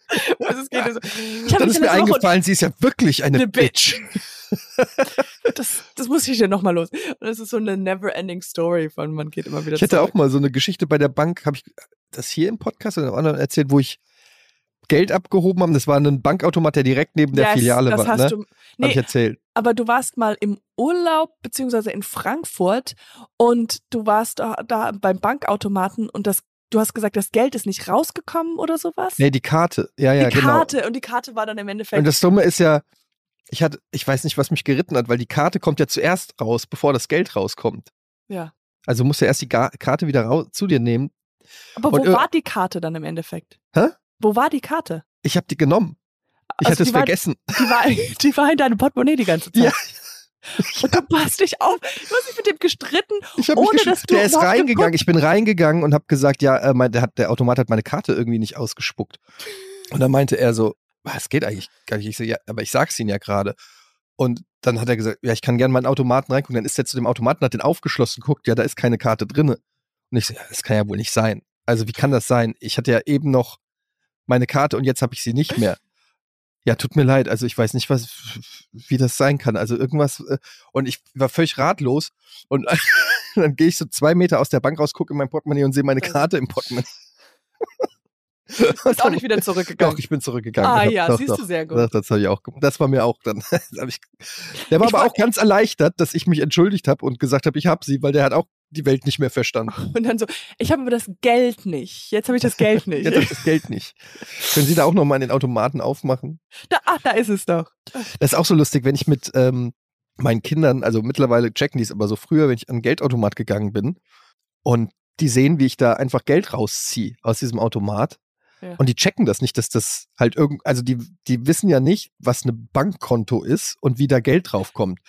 es geht so. Dann ist mir eingefallen, sie ist ja wirklich eine, Eine Bitch. das, das muss ich dir nochmal los. Und das ist so eine never-ending Story von man geht immer wieder Ich hatte zurück. auch mal so eine Geschichte bei der Bank, habe ich das hier im Podcast oder im anderen erzählt, wo ich Geld abgehoben habe. Das war ein Bankautomat, der direkt neben der Yes, Filiale das war. hast Ne? du. Hab Nee, ich erzählt. aber du warst mal im Urlaub beziehungsweise in Frankfurt und du warst da, da beim Bankautomaten und das, du hast gesagt, das Geld ist nicht rausgekommen oder sowas? Nee, die Karte. Ja, ja, die genau. Karte und die Karte war dann im Endeffekt. Und das Dumme ist ja, ich hatte, ich weiß nicht, was mich geritten hat, weil die Karte kommt ja zuerst raus, bevor das Geld rauskommt. ja. Also musst du erst die Ga Karte wieder raus, zu dir nehmen. Aber wo und, war die Karte dann im Endeffekt? Hä? Wo war die Karte? Ich habe die genommen. Ich Also hatte es war- vergessen. Die war, die war in deinem Portemonnaie die ganze Zeit. Ja. Und du passt dich auf. Du hast dich mit dem gestritten. Ich Ohne, dass du Der ist reingegangen. Ich bin reingegangen und habe gesagt, ja, äh, mein, der, hat, der Automat hat meine Karte irgendwie nicht ausgespuckt. Und dann meinte er so, was geht eigentlich gar nicht. Ich so, ja, aber ich sag's Ihnen ja gerade. Und dann hat er gesagt, ja, ich kann gerne meinen Automaten reingucken. Dann ist er zu dem Automaten, hat den aufgeschlossen, guckt, ja, da ist keine Karte drinne. Und ich so, ja, das kann ja wohl nicht sein. Also wie kann das sein? Ich hatte ja eben noch meine Karte und jetzt habe ich sie nicht mehr. Ja, tut mir leid. Also ich weiß nicht, was, wie das sein kann. Also irgendwas. äh, Und ich war völlig ratlos. Und dann gehe ich so zwei Meter aus der Bank raus, gucke in mein Portemonnaie und sehe meine. Karte im Portemonnaie. Bist auch nicht wieder zurückgegangen. Doch, ich bin zurückgegangen. ah ja, doch, siehst doch. du sehr gut. Doch, das habe ich auch gemacht. Das war mir auch dann. ich, der war Ich aber auch ganz erleichtert, dass ich mich entschuldigt habe und gesagt habe, ich habe sie, weil der hat auch die Welt nicht mehr verstanden. Und dann so, ich habe aber das Geld nicht. Jetzt habe ich das Geld nicht. Jetzt habe ich das Geld nicht. Können Sie da auch nochmal den Automaten aufmachen? da, ach, da ist es doch. Das ist auch so lustig, wenn ich mit ähm, meinen Kindern, also mittlerweile checken die es aber so früher, wenn ich an den Geldautomat gegangen bin und die sehen, wie ich da einfach Geld rausziehe aus diesem Automat. Ja. Und die checken das nicht, dass das halt irgend, also die, die wissen ja nicht, was eine Bankkonto ist und wie da Geld draufkommt.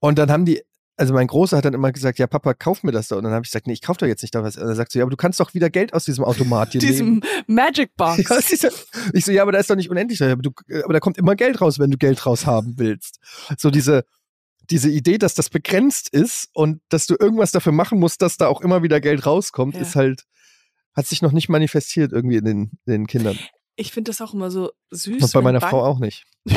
Und dann haben die also mein Großer hat dann immer gesagt, ja Papa, kauf mir das doch. Und dann habe ich gesagt, nee, ich kauf doch jetzt nicht da was. Und er sagt so, ja, aber du kannst doch wieder Geld aus diesem Automat hier Diesem nehmen. Magic Box. Ja, ja- ich so, ja, aber da ist doch nicht unendlich. Aber, du, aber da kommt immer Geld raus, wenn du Geld raus haben willst. So diese, diese Idee, dass das begrenzt ist und dass du irgendwas dafür machen musst, dass da auch immer wieder Geld rauskommt, Ja. ist halt, hat sich noch nicht manifestiert irgendwie in den, in den Kindern. Ich finde das auch immer so süß. Und bei meiner Bank- Frau auch nicht.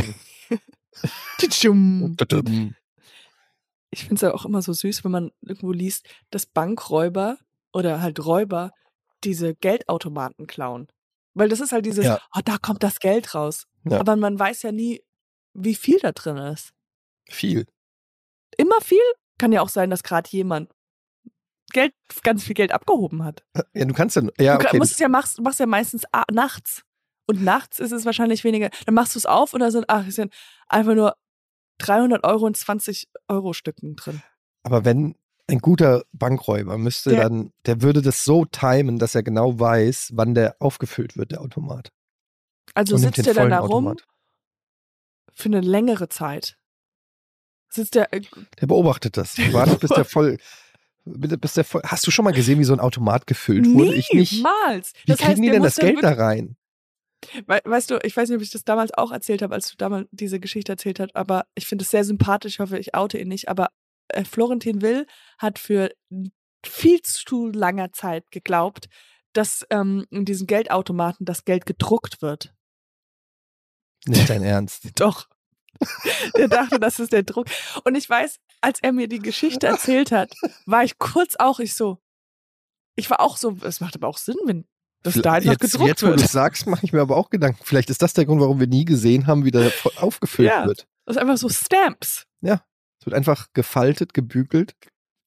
Ich finde es ja auch immer so süß, wenn man irgendwo liest, dass Bankräuber oder halt Räuber diese Geldautomaten klauen. Weil das ist halt dieses, Ja. oh, da kommt das Geld raus. Ja. Aber man weiß ja nie, wie viel da drin ist. Viel. Immer viel kann ja auch sein, dass gerade jemand Geld, ganz viel Geld abgehoben hat. Ja, du kannst ja, du ka- okay. musst es ja machst, machst ja meistens nachts. Und nachts ist es wahrscheinlich weniger. Dann machst du es auf und da sind, ach, sind einfach nur 300 Euro und 20 Euro Stücken drin. Aber wenn ein guter Bankräuber müsste Der- dann, der würde das so timen, dass er genau weiß, wann der aufgefüllt wird, der Automat. Also Und sitzt den er dann da rum Automat. für eine längere Zeit. Sitzt der, äh, Der beobachtet das. Wartet, bis der voll, bis der voll. Hast du schon mal gesehen, wie so ein Automat gefüllt wurde? ich nicht. niemals. Wie Das kriegen heißt, die der denn das Geld da rein? We weißt du, ich weiß nicht, ob ich das damals auch erzählt habe, als du damals diese Geschichte erzählt hast, aber ich finde es sehr sympathisch. Ich hoffe, ich oute ihn nicht. Aber äh, Florentin Will hat für viel zu langer Zeit geglaubt, dass ähm, in diesen Geldautomaten das Geld gedruckt wird. Nicht dein Ernst. Doch. Der dachte, das ist der Druck. Und ich weiß, als er mir die Geschichte erzählt hat, war ich kurz auch ich so. Ich war auch so, es macht aber auch Sinn, wenn das da einfach jetzt, gedruckt jetzt, wo du wird. es sagst, mache ich mir aber auch Gedanken. Vielleicht ist das der Grund, warum wir nie gesehen haben, wie der voll aufgefüllt Ja. wird. Das ist einfach so Stamps. Es wird einfach gefaltet, gebügelt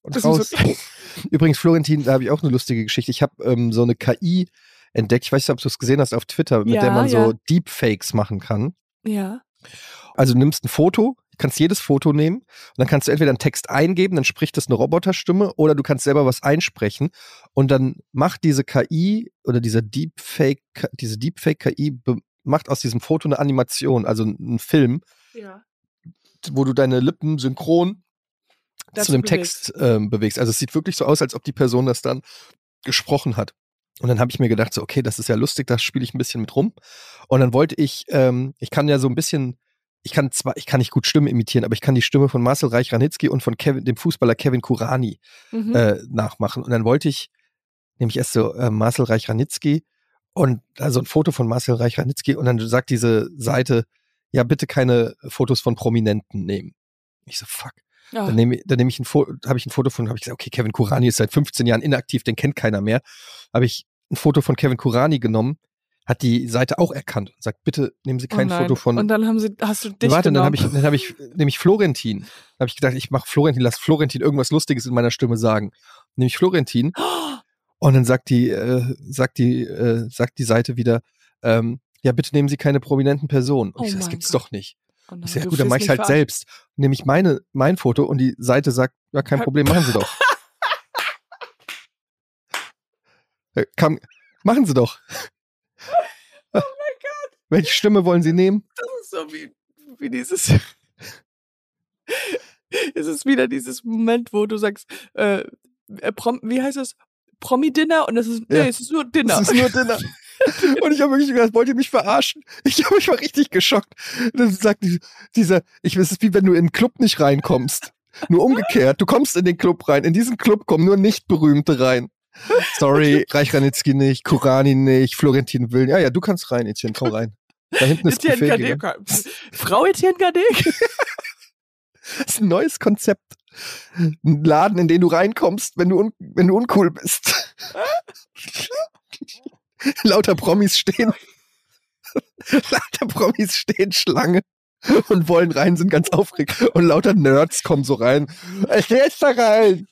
und Das raus. so, Übrigens, Florentin, da habe ich auch eine lustige Geschichte. Ich habe ähm, so eine KI entdeckt. Ich weiß nicht, ob du es gesehen hast auf Twitter, mit Ja, der man ja. so Deepfakes machen kann. ja. Also du nimmst ein Foto, kannst jedes Foto nehmen und dann kannst du entweder einen Text eingeben, dann spricht das eine Roboterstimme oder du kannst selber was einsprechen und dann macht diese KI oder dieser Deepfake, diese Deepfake-KI macht aus diesem Foto eine Animation, also einen Film, ja. wo du deine Lippen synchron Dazu zu dem bewegst. Text ähm, bewegst. Also es sieht wirklich so aus, als ob die Person das dann gesprochen hat. Und dann habe ich mir gedacht, so, okay, das ist ja lustig, da spiele ich ein bisschen mit rum. Und dann wollte ich, ähm, ich kann ja so ein bisschen, ich kann zwar, ich kann nicht gut Stimme imitieren, aber ich kann die Stimme von Marcel Reich-Ranitzky und von Kevin, dem Fußballer Kevin Kurani Mhm. äh, nachmachen. Und dann wollte ich nämlich erst so äh, Marcel Reich-Ranitzky und also ein Foto von Marcel Reich-Ranitzky und dann sagt diese Seite, ja, bitte keine Fotos von Prominenten nehmen. Ich so, fuck. Ja. Dann nehme dann nehm ich ein Foto, habe ich ein Foto von, habe ich gesagt, okay, Kevin Kurani ist seit 15 Jahren inaktiv, den kennt keiner mehr. Habe ich ein Foto von Kevin Kurani genommen, hat die Seite auch erkannt und sagt, bitte nehmen Sie Oh kein nein. Foto von. Und dann haben sie, hast du dich Warte, dann genommen. habe ich, dann habe ich nämlich Florentin. Habe ich gedacht, ich mache Florentin, lass Florentin irgendwas Lustiges in meiner Stimme sagen. Nämlich Florentin. Und dann sagt die, äh, sagt die, äh, sagt die Seite wieder, ähm, ja, bitte nehmen Sie keine prominenten Personen. Und Oh ich sage, das gibt's Gott. doch nicht. Oh nein, Ich sage, du gut, dann mache ich halt selbst. Nehme ich meine, mein Foto und die Seite sagt, ja, kein Problem, machen Sie doch. Äh, Komm, machen Sie doch. Oh mein Gott. Welche Stimme wollen Sie nehmen? Das ist so wie, wie dieses. es ist wieder dieses Moment, wo du sagst, äh, äh, Prom, wie heißt das? Promi-Dinner und es ist, nee, Ja. es ist nur Dinner. Das ist nur Dinner. Und ich habe wirklich gedacht, wollt ihr mich verarschen? Ich habe mich mal richtig geschockt. Dann sagt die, dieser, ich es ist wie wenn du in den Club nicht reinkommst. Nur umgekehrt. Du kommst in den Club rein. In diesen Club kommen nur Nicht-Berühmte rein. Sorry, Reich Ranitzky nicht, Kurani nicht, Florentin Will. Ja, ja, du kannst rein, Etienne, komm rein. Da hinten ist Etienne Buffet gegangen. Frau Etienne Gade? Das ist ein neues Konzept. Ein Laden, in den du reinkommst, wenn du, wenn du uncool bist. Lauter Promis stehen. Lauter Promis stehen Schlange und wollen rein, sind ganz aufgeregt. Und lauter Nerds kommen so rein. Ich geh jetzt da rein.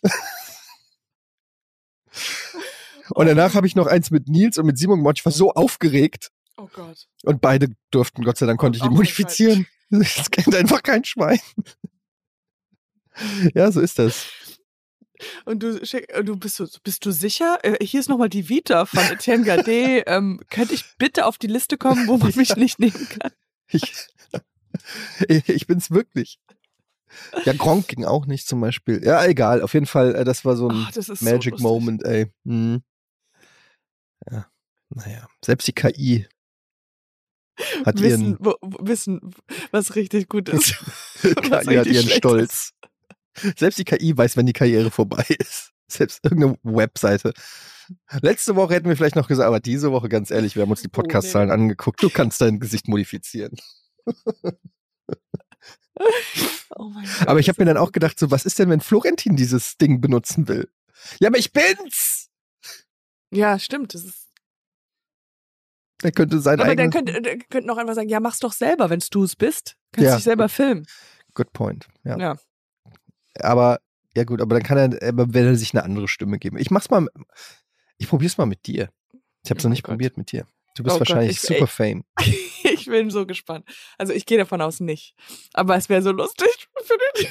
Und danach habe ich noch eins mit Nils und mit Simon gemacht. Ich war so aufgeregt. Oh Gott. Und beide durften, Gott sei Dank, konnte ich die modifizieren. Das kennt einfach kein Schwein. Ja, so ist das. Und du, du bist, bist du sicher? Äh, Hier ist nochmal die Vita von Etienne Gade. ähm, könnte ich bitte auf die Liste kommen, wo man mich nicht nehmen kann? Ich, ich bin's wirklich. Ja, Gronk ging auch nicht zum Beispiel. Ja, egal. Auf jeden Fall, äh, das war so ein Ach, Magic so. Moment, ey. Mhm. Ja, naja. Selbst die KI hat Wissen, ihren, wo, wissen, was richtig gut ist. KI hat ihren Stolz. Selbst die KI weiß, wenn die Karriere vorbei ist. Selbst irgendeine Webseite. Letzte Woche hätten wir vielleicht noch gesagt, aber diese Woche, ganz ehrlich, wir haben uns die Oh. Podcast-Zahlen angeguckt. Du kannst dein Gesicht modifizieren. Oh mein Gott, Aber ich habe mir dann auch gedacht, so, was ist denn, wenn Florentin dieses Ding benutzen will? Ja, aber ich bin's! Ja, stimmt. Das ist, Er könnte sein aber dann eigenes... könnt, äh, könnt auch einfach sagen, ja, mach's doch selber, wenn du es bist. Kannst Ja. dich selber filmen. Good point. Ja. Ja. Aber, ja gut, aber dann kann er, aber wenn er sich eine andere Stimme geben. Ich mach's mal, ich probier's mal mit dir. Ich hab's Oh noch nicht Gott. probiert mit dir. Du bist Oh Gott, wahrscheinlich ich- super fame. ich bin so gespannt. Also ich gehe davon aus nicht. Aber es wäre so lustig für den,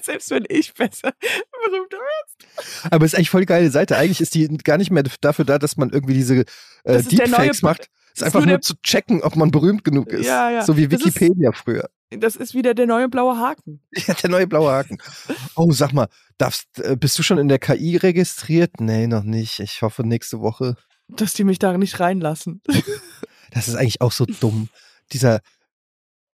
selbst wenn ich besser berühmt wäre. Aber es ist eigentlich voll geile Seite. Eigentlich ist die gar nicht mehr dafür da, dass man irgendwie diese äh, Deepfakes macht. Es ist einfach nur nur zu checken, ob man berühmt genug ist. Ja, ja. So wie Das ist- Wikipedia früher. Das ist wieder der neue blaue Haken. Ja, der neue blaue Haken. Oh, sag mal, darfst, äh, bist du schon in der KI registriert? Nee, noch nicht. Ich hoffe nächste Woche. Dass die mich da nicht reinlassen. Das ist eigentlich auch so dumm. Dieser,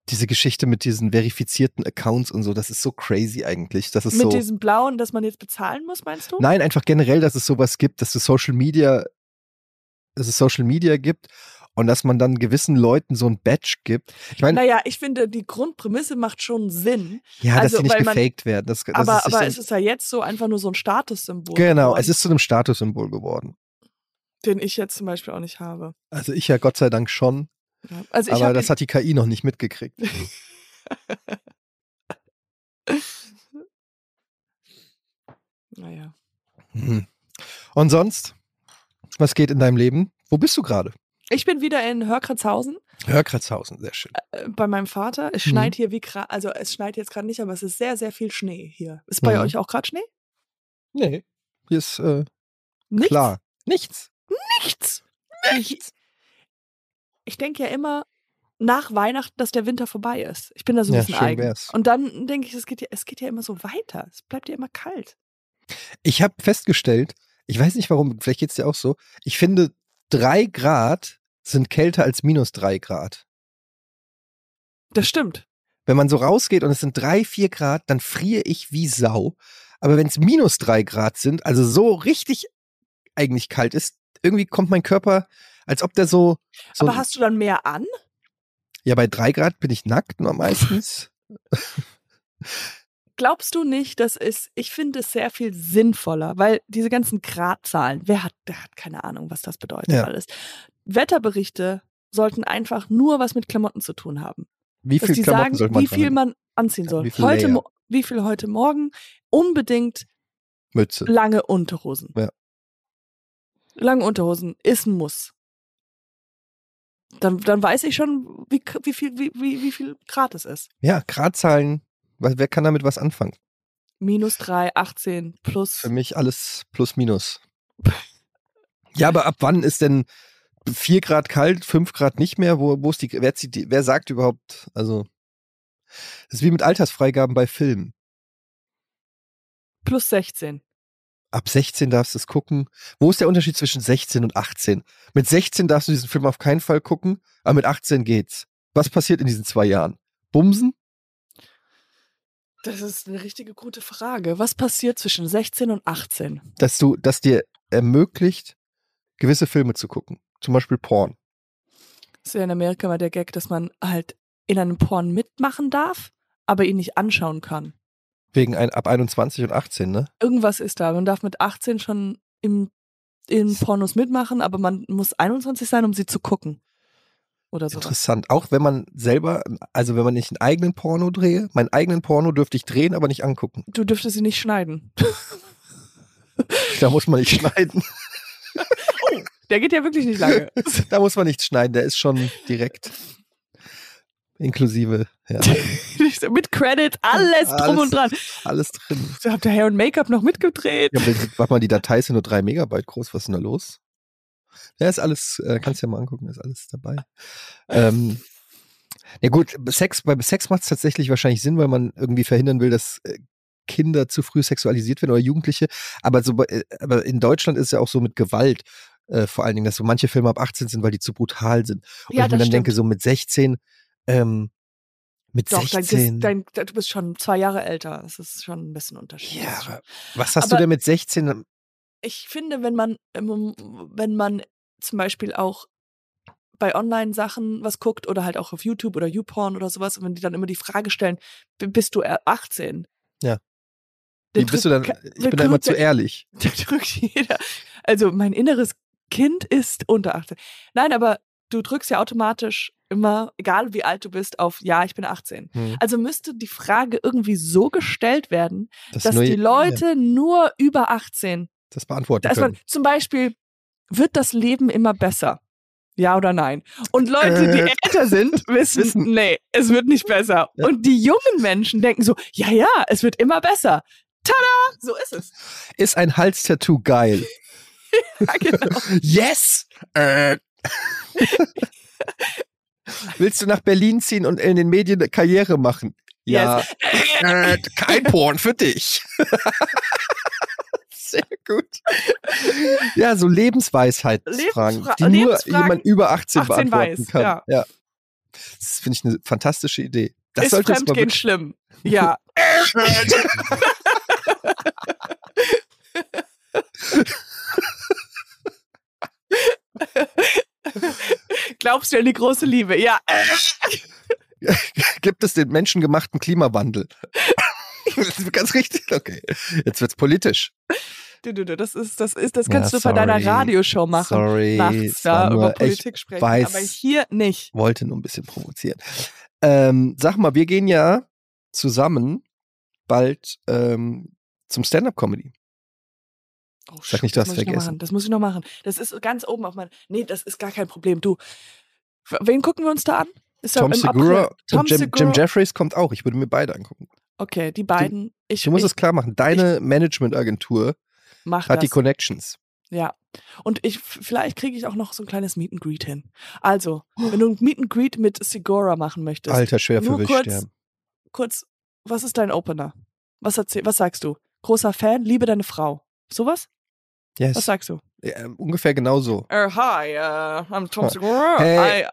diese Geschichte mit diesen verifizierten Accounts und so, das ist so crazy eigentlich. Das ist Mit so. diesem blauen, dass man jetzt bezahlen muss, meinst du? Nein, einfach generell, dass es sowas gibt, dass es Social Media, dass es Social Media gibt und dass man dann gewissen Leuten so ein Badge gibt. Ich meine, Naja, ich finde, die Grundprämisse macht schon Sinn. ja, dass also, sie nicht weil man- gefaked werden. Das, das aber aber so, es ist ja jetzt so einfach nur so ein Statussymbol. genau, geworden, es ist zu einem Statussymbol geworden. Den ich jetzt zum Beispiel auch nicht habe. Also ich ja Gott sei Dank schon, Ja. Also aber das hat die KI noch nicht mitgekriegt. naja. Hm. Und sonst, was geht in deinem Leben? Wo bist du gerade? Ich bin wieder in Hörkratzhausen Hörkratzhausen, sehr schön. äh, bei meinem Vater. Es Mhm. schneit hier wie gerade, also es schneit jetzt gerade nicht, aber es ist sehr, sehr viel Schnee hier. Ist bei Mhm. euch auch gerade Schnee? Nee, hier ist äh, Nichts? klar. Nichts. Nichts. Ich, ich denke ja immer nach Weihnachten, dass der Winter vorbei ist. Ich bin da so ein Ja, bisschen eigen. wär's. Und dann denke ich, es geht, ja, es geht ja immer so weiter. Es bleibt ja immer kalt. Ich habe festgestellt, ich weiß nicht warum, vielleicht geht's dir auch so, ich finde, drei Grad sind kälter als minus drei Grad. Das stimmt. Wenn man so rausgeht und es sind drei, vier Grad, dann friere ich wie Sau. Aber wenn es minus drei Grad sind, also so richtig eigentlich kalt ist, irgendwie kommt mein Körper, als ob der so. so aber hast du dann mehr an? ja, bei drei Grad bin ich nackt nur meistens. Glaubst du nicht, dass es, ich finde es sehr viel sinnvoller, weil diese ganzen Gradzahlen, wer hat, der hat keine Ahnung, was das bedeutet Ja. alles. Wetterberichte sollten einfach nur was mit Klamotten zu tun haben. Wie viel die Klamotten sagen, man wie viel man anziehen soll. Wie viel heute, Layer? wie viel heute Morgen? Unbedingt Mütze. lange Unterhosen. Ja. Lange Unterhosen ist ein Muss. Dann, dann weiß ich schon, wie, wie, viel, wie, wie, wie viel Grad es ist. Ja, Gradzahlen, wer kann damit was anfangen? Minus drei, 18, plus. Für mich alles plus minus. Ja, aber ab wann ist denn vier Grad kalt, fünf Grad nicht mehr? Wo, wo ist die, wer, zieht die, wer sagt überhaupt, also, das ist wie mit Altersfreigaben bei Filmen. Plus 16. Ab 16 darfst du es gucken. Wo ist der Unterschied zwischen 16 und 18? Mit 16 darfst du diesen Film auf keinen Fall gucken, aber mit 18 geht's. Was passiert in diesen zwei Jahren? Bumsen? Das ist eine richtige gute Frage. Was passiert zwischen 16 und 18? Dass du, dass dir ermöglicht, gewisse Filme zu gucken. Zum Beispiel Porn. Das ist ja in Amerika mal der Gag, dass man halt in einem Porn mitmachen darf, aber ihn nicht anschauen kann. Wegen ein, ab 21 und 18, ne? Irgendwas ist da. Man darf mit 18 schon im, in Pornos mitmachen, aber man muss 21 sein, um sie zu gucken. Oder so. Interessant. Auch wenn man selber, also wenn man nicht einen eigenen Porno drehe, meinen eigenen Porno dürfte ich drehen, aber nicht angucken. Du dürftest sie nicht schneiden. Da muss man nicht schneiden. Der geht ja wirklich nicht lange. Da muss man nichts schneiden, der ist schon direkt inklusive, ja, mit Credit, alles drum Alles. und dran. alles drin. Da habt ihr Hair und Make-up noch mitgedreht. Ja, warte mal, die Datei sind nur drei Megabyte groß, was ist denn da los? Ja, ist alles, äh, kannst ja mal angucken, ist alles dabei. Ähm, Ja gut, Sex, bei Sex macht es tatsächlich wahrscheinlich Sinn, weil man irgendwie verhindern will, dass äh, Kinder zu früh sexualisiert werden oder Jugendliche. Aber, so, äh, aber in Deutschland ist es ja auch so mit Gewalt, äh, vor allen Dingen, dass so manche Filme ab 18 sind, weil die zu brutal sind. Und Ja, ich mir dann denke, stimmt. so mit 16, ähm, mit Doch, dein, 16. dein, dein, du bist schon zwei Jahre älter. Das ist schon ein bisschen Unterschied. ja, aber was hast Aber- du denn mit 16? ich finde, wenn man, ähm, wenn man zum Beispiel auch bei Online-Sachen was guckt oder halt auch auf YouTube oder YouPorn oder sowas, und wenn die dann immer die Frage stellen, bist du äh, 18? Ja. Wie bist du dann? Ich bin da immer zu der- ehrlich. Da drückt jeder. Also mein inneres Kind ist unter 18. Nein, aber du drückst ja automatisch immer, egal wie alt du bist, auf Ja, ich bin 18. Hm. Also müsste die Frage irgendwie so gestellt werden, Das dass nur- die Leute nur über 18 das beantworten dass man können. zum Beispiel, wird das Leben immer besser? Ja oder nein? Und Leute, die Äh, älter sind, wissen, wissen- nee, es wird nicht besser. Ja. Und die jungen Menschen denken so, ja, ja, es wird immer besser. Tada! So ist es. Ist ein Halstattoo geil? Ja, genau. yes! Äh. Willst du nach Berlin ziehen und in den Medien eine Karriere machen? Ja. Yes. Äh, kein Porn für dich. Sehr gut. Ja, so Lebensweisheitsfragen, Lebensfra- die nur Lebensfragen, jemand über 18, 18 beantworten weiß, kann. ja. Das finde ich eine fantastische Idee. Das ist sollte Fremdgehen wirklich schlimm? Ja. Glaubst du an die große Liebe? Ja. Gibt es den menschengemachten Klimawandel? das ist ganz richtig. Okay. Jetzt wird's politisch. Du, du, du, das ist, das ist, das kannst Ja, du bei deiner. Radioshow machen. Sorry. Nachts da nur- über Politik ich sprechen. weiß, Aber hier nicht. wollte nur ein bisschen provozieren. Ähm, sag mal, wir gehen ja zusammen bald ähm, zum Stand-Up-Comedy. Oh, Sag nicht, du hast das muss ich noch vergessen. machen. Das muss ich noch machen. Das ist ganz oben auf meinem. Nee, das ist gar kein Problem. Du. Wen gucken wir uns da an? Ist Tom Segura. Tom und Jim, Segura. Jim Jeffries kommt auch. Ich würde mir beide angucken. Okay, die beiden. Ich, Du musst ich es klar machen. Deine Managementagentur hat die das. Connections. Ja. Und ich, vielleicht kriege ich auch noch so ein kleines Meet and Greet hin. Also, wenn du ein Meet and Greet mit Segura machen möchtest, Alter Schwester nur will kurz- kurz, was ist dein Opener? Was, erzähl, was sagst du? Großer Fan, liebe deine Frau. Sowas? Yes. Was sagst du? Ja, ungefähr genauso. Uh, hi, uh, I'm Tom. Segura. Hey. I,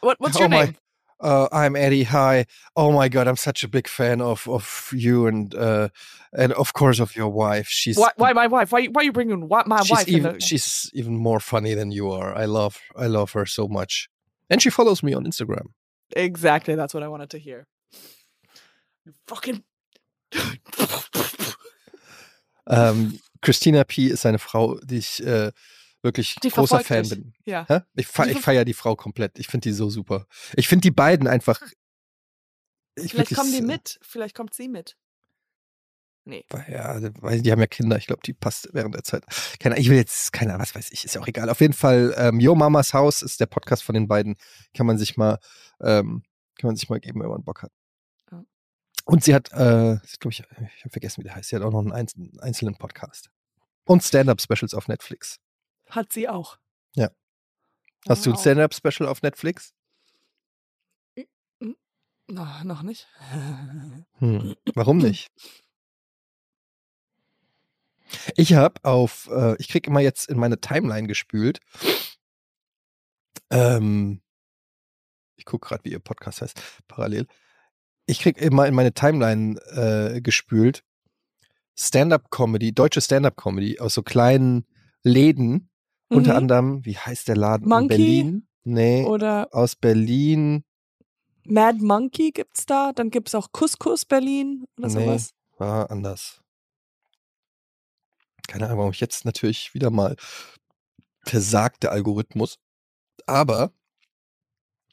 what, what's Oh your my- name? Uh, I'm Eddie. Hi. Oh my God, I'm such a big fan of of you and uh, and of course of your wife. She's Why, why my wife? Why, why are you bringing my she's wife even the- she's even more funny than you are. I love I love her so much, and she follows me on Instagram. Exactly, that's what I wanted to hear. You fucking. Ähm, Christina P. ist eine Frau, die ich äh, wirklich Die großer Fan dich. bin. ja. Ich, fe Die ich feiere die Frau komplett. Ich finde die so super. Ich finde die beiden einfach. Ich Vielleicht wirklich, kommen die äh, mit. Vielleicht kommt sie mit. Nee. Ja, weil die haben ja Kinder. Ich glaube, die passt während der Zeit. Keine, ich will jetzt, keine Ahnung, was weiß ich, ist ja auch egal. Auf jeden Fall, ähm, Yo Mamas Haus ist der Podcast von den beiden. Kann man sich mal, ähm, kann man sich mal geben, wenn man Bock hat. Und sie hat, äh, ich glaube, ich, ich habe vergessen, wie der heißt. Sie hat auch noch einen einzelnen, einzelnen Podcast. Und Stand-Up-Specials auf Netflix. Hat sie auch. Ja. Hast du ein Wow. Stand-Up-Special auf Netflix? No, noch nicht. Hm. Warum nicht? Ich habe auf, äh, ich krieg immer jetzt in meine Timeline gespült. Ähm, ich gucke gerade, wie ihr Podcast heißt, parallel. Ich krieg immer in meine Timeline äh, gespült Stand-up-Comedy, deutsche Stand-up-Comedy aus so kleinen Läden. Unter Mhm. anderem, wie heißt der Laden Monkey? in Berlin? Nee, Oder aus Berlin. Mad Monkey gibt's da. Dann gibt's auch Couscous Berlin oder Nee. sowas. war anders. Keine Ahnung, warum ich jetzt natürlich wieder mal versagt der Algorithmus. Aber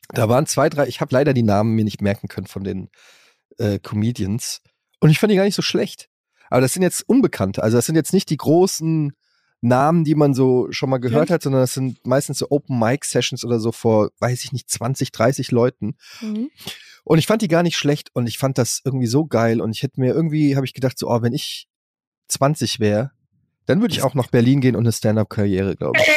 da waren zwei, drei, ich habe leider die Namen mir nicht merken können von den äh, Comedians. Und ich fand die gar nicht so schlecht. Aber das sind jetzt Unbekannte. Also das sind jetzt nicht die großen Namen, die man so schon mal gehört Ja. hat, sondern das sind meistens so Open Mic Sessions oder so vor, weiß ich nicht, 20, 30 Leuten. Mhm. Und ich fand die gar nicht schlecht und ich fand das irgendwie so geil und ich hätte mir irgendwie, habe ich gedacht, so, oh, wenn ich 20 wäre, dann würde ich auch nach Berlin gehen und eine Stand-up-Karriere, glaube ich.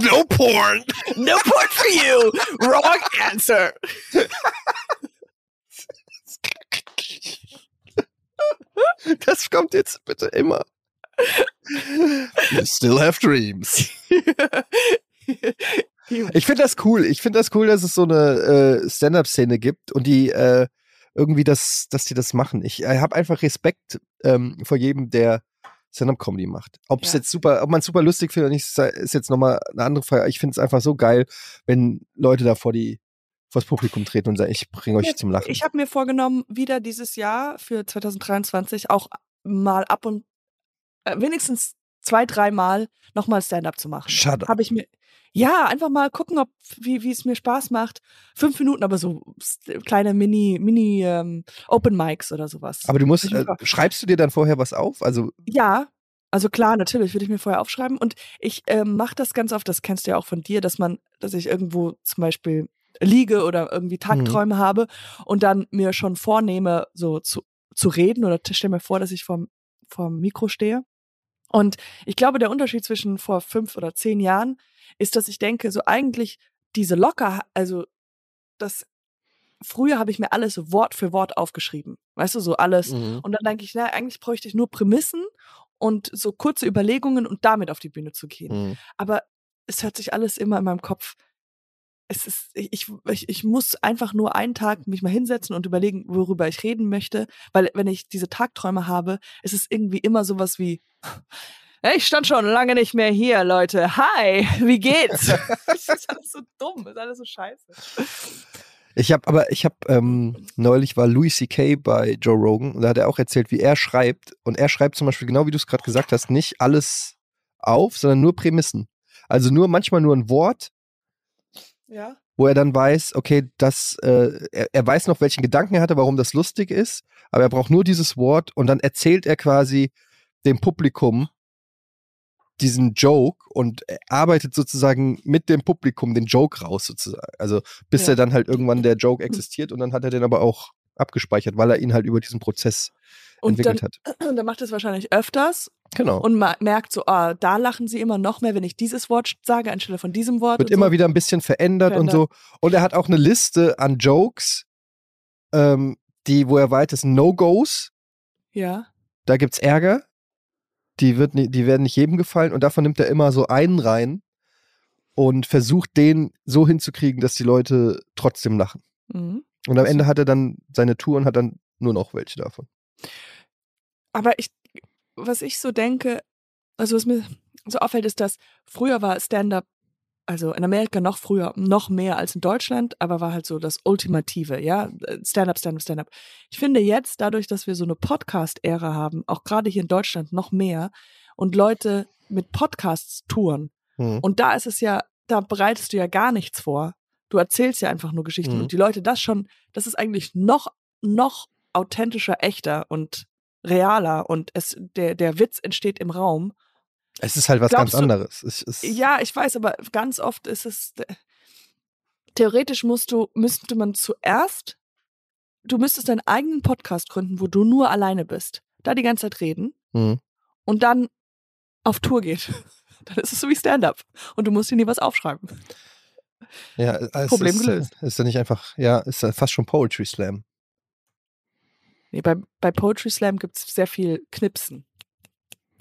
No porn. No porn for you. Wrong answer. Das kommt jetzt bitte immer. You still have dreams. Ich finde das cool. Ich finde das cool, dass es so eine äh, Stand-up-Szene gibt und die äh, irgendwie das, dass die das machen. Ich äh, habe einfach Respekt ähm, vor jedem, der Stand-up-Comedy macht. Ob es Ja. jetzt super, ob man es super lustig findet oder nicht, ist- jetzt nochmal eine andere Frage. Ich finde es einfach so geil, wenn Leute da vor die vors Publikum treten und sagen, ich bringe euch Ja, zum Lachen. Ich habe mir vorgenommen, wieder dieses Jahr für 2023 auch mal ab und äh, wenigstens zwei, dreimal nochmal Stand-up zu machen. Up. Habe ich mir. Ja, einfach mal gucken, ob wie, wie es mir Spaß macht. Fünf Minuten, aber so s- kleine Mini, Mini ähm, Open Mics oder sowas. Aber du musst, äh, schreibst du dir dann vorher was auf? Also, Ja, also klar, natürlich würde ich mir vorher aufschreiben. Und ich ähm, mache das ganz oft, das kennst du ja auch von dir, dass man, dass ich irgendwo zum Beispiel liege oder irgendwie Tagträume habe und dann mir schon vornehme, so zu, zu reden oder stell mir vor, dass ich vorm, vorm Mikro stehe. Und ich glaube, der Unterschied zwischen vor fünf oder zehn Jahren ist, dass ich denke, so eigentlich diese locker, also das früher habe ich mir alles so Wort für Wort aufgeschrieben. Weißt du, so alles. mhm. Und dann denke ich, na, eigentlich bräuchte ich nur Prämissen und so kurze Überlegungen und damit auf die Bühne zu gehen. Mhm. Aber es hört sich alles immer in meinem Kopf. Es ist, ich, ich, ich muss einfach nur einen Tag mich mal hinsetzen und überlegen, worüber ich reden möchte. Weil wenn ich diese Tagträume habe, ist es irgendwie immer sowas wie, ich stand schon lange nicht mehr hier, Leute. Hi, wie geht's? das ist alles so dumm, das ist alles so scheiße. Ich habe aber, ich habe ähm, neulich war Louis C.K. bei Joe Rogan und da hat er auch erzählt, wie er schreibt. Und er schreibt zum Beispiel, genau wie du es gerade gesagt hast, nicht alles auf, sondern nur Prämissen. Also nur manchmal nur ein Wort, Ja. wo er dann weiß, okay, das, äh, er, er weiß noch, welchen Gedanken er hatte, warum das lustig ist, aber er braucht nur dieses Wort und dann erzählt er quasi dem Publikum diesen Joke und arbeitet sozusagen mit dem Publikum den Joke raus sozusagen. Also bis Ja. er dann halt irgendwann der Joke existiert und dann hat er den aber auch abgespeichert, weil er ihn halt über diesen Prozess Und dann, entwickelt hat. und dann macht es wahrscheinlich öfters Genau. und merkt so, ah, da lachen sie immer noch mehr, wenn ich dieses Wort sage, anstelle von diesem Wort. Wird immer so. wieder ein bisschen verändert, und so. Und er hat auch eine Liste an Jokes, ähm, die, wo er weit ist, No-Gos. Ja. Da gibt's Ärger. Die, wird, die werden nicht jedem gefallen und davon nimmt er immer so einen rein und versucht den so hinzukriegen, dass die Leute trotzdem lachen. Mhm. Und am. Ende hat er dann seine Tour und hat dann nur noch welche davon. Aber ich, was ich so denke, also was mir so auffällt, ist, dass früher war Stand-up, also in Amerika noch früher, noch mehr als in Deutschland, aber war halt so das Ultimative, ja, Stand-up, Stand-up, Stand-up. Ich finde jetzt, dadurch, dass wir so eine Podcast-Ära haben, auch gerade hier in Deutschland noch mehr und Leute mit Podcasts touren, Hm. und da ist es ja, da bereitest du ja gar nichts vor. Du erzählst ja einfach nur Geschichten Mhm. und die Leute das schon, das ist eigentlich noch, noch authentischer, echter und realer und es, der, der Witz entsteht im Raum. Es ist halt was Glaubst ganz du- anderes. Es, es, Ja, ich weiß, aber ganz oft ist es, theoretisch musst du, müsste man zuerst, du müsstest deinen eigenen Podcast gründen, wo du nur alleine bist, da die ganze Zeit reden Hm. und dann auf Tour geht. Dann ist es so wie Stand-up und du musst dir nie was aufschreiben. Ja, es Problem ist, gelöst. Ist ja nicht einfach, ja, ist ja fast schon Poetry Slam. Nee, bei, bei Poetry Slam gibt es sehr viel Knipsen.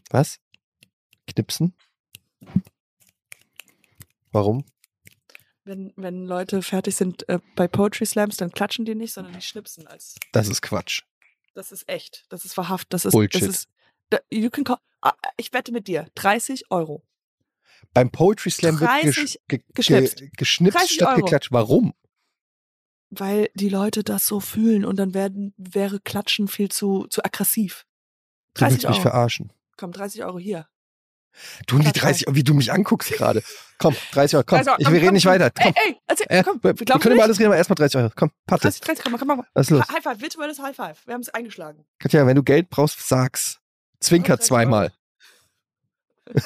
Was? Knipsen? Warum? Wenn, wenn Leute fertig sind äh, bei Poetry Slams, dann klatschen die nicht, sondern die schnipsen als. Das ist Quatsch. Das ist echt. Das ist wahrhaft. Das ist. Bullshit. Das ist, da, you can call, ah, ich wette mit dir. 30 Euro. Beim Poetry Slam wird gesch 30 ge geschnipst. Ge geschnipst 30 statt Euro. geklatscht. Warum? Weil die Leute das so fühlen und dann werden, wäre Klatschen viel zu, zu aggressiv. Du willst 30 mich Euro. verarschen. Komm, 30 Euro hier. Du, die Klatsch 30 Euro, wie du mich anguckst gerade. Komm, 30 Euro, komm. 30 Euro, ich, wir reden nicht weiter. Komm. Ey, ey, erzähl, Äh, komm. wir, wir können über alles reden, aber erstmal 30 Euro. Komm, Patte. 30, 30, komm, komm, komm. Was ist los? High Five, virtuelles High Five. Wir haben es eingeschlagen. Katja, wenn du Geld brauchst, sag's. Zwinkert 30 zweimal.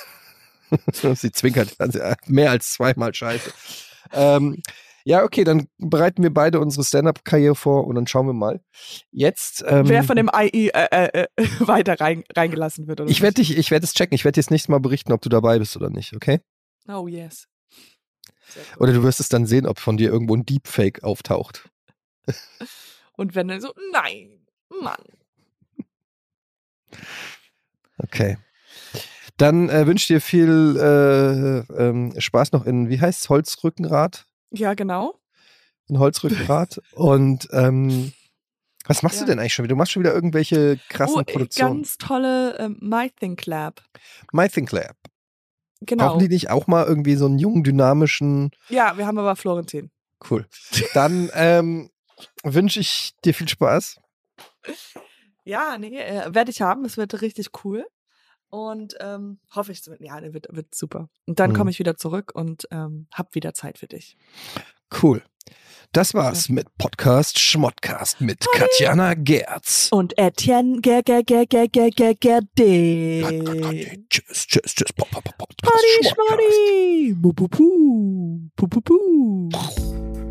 Sie zwinkert äh, mehr als zweimal scheiße. Ähm, ja, okay, dann bereiten wir beide unsere Stand-Up-Karriere vor und dann schauen wir mal. Jetzt. Ähm, Wer von dem AI äh, äh, äh, weiter rein, reingelassen wird. Oder ich werde dich, ich werde es checken. Ich werde dir das nächste Mal berichten, ob du dabei bist oder nicht, okay? Oh yes. Oder du wirst es dann sehen, ob von dir irgendwo ein Deepfake auftaucht. Und wenn dann so, nein, Mann. Okay. Dann äh, wünsche ich dir viel äh, ähm, Spaß noch in, wie heißt Holzrückenrad? Ja, genau. In Holzrückenrad. Und ähm, was machst Ja. du denn eigentlich schon wieder? Du machst schon wieder irgendwelche krassen Oh, äh, Produktionen. ganz tolle ähm, MyThink Lab. MyThinkLab. Genau. Brauchen die nicht auch mal irgendwie so einen jungen, dynamischen Ja, wir haben aber Florentin. Cool. Dann ähm, wünsche ich dir viel Spaß. Ja, nee, äh, werde ich haben. Es wird richtig cool. Und ähm, hoffe ich, ja, der wird, wird super. Und dann Mhm. komme ich wieder zurück und ähm, hab wieder Zeit für dich. Cool. Das war's mit Podcast Schmottcast mit Katjana Gerz. Und Etienne Ger Ger Ger Ger Ger Ger Gerde. Tschüss, tschüss, tschüss. Pop, pop, pop, Podcast Party Schmottcast. Schmoddy. Pu pu pu. Pu pu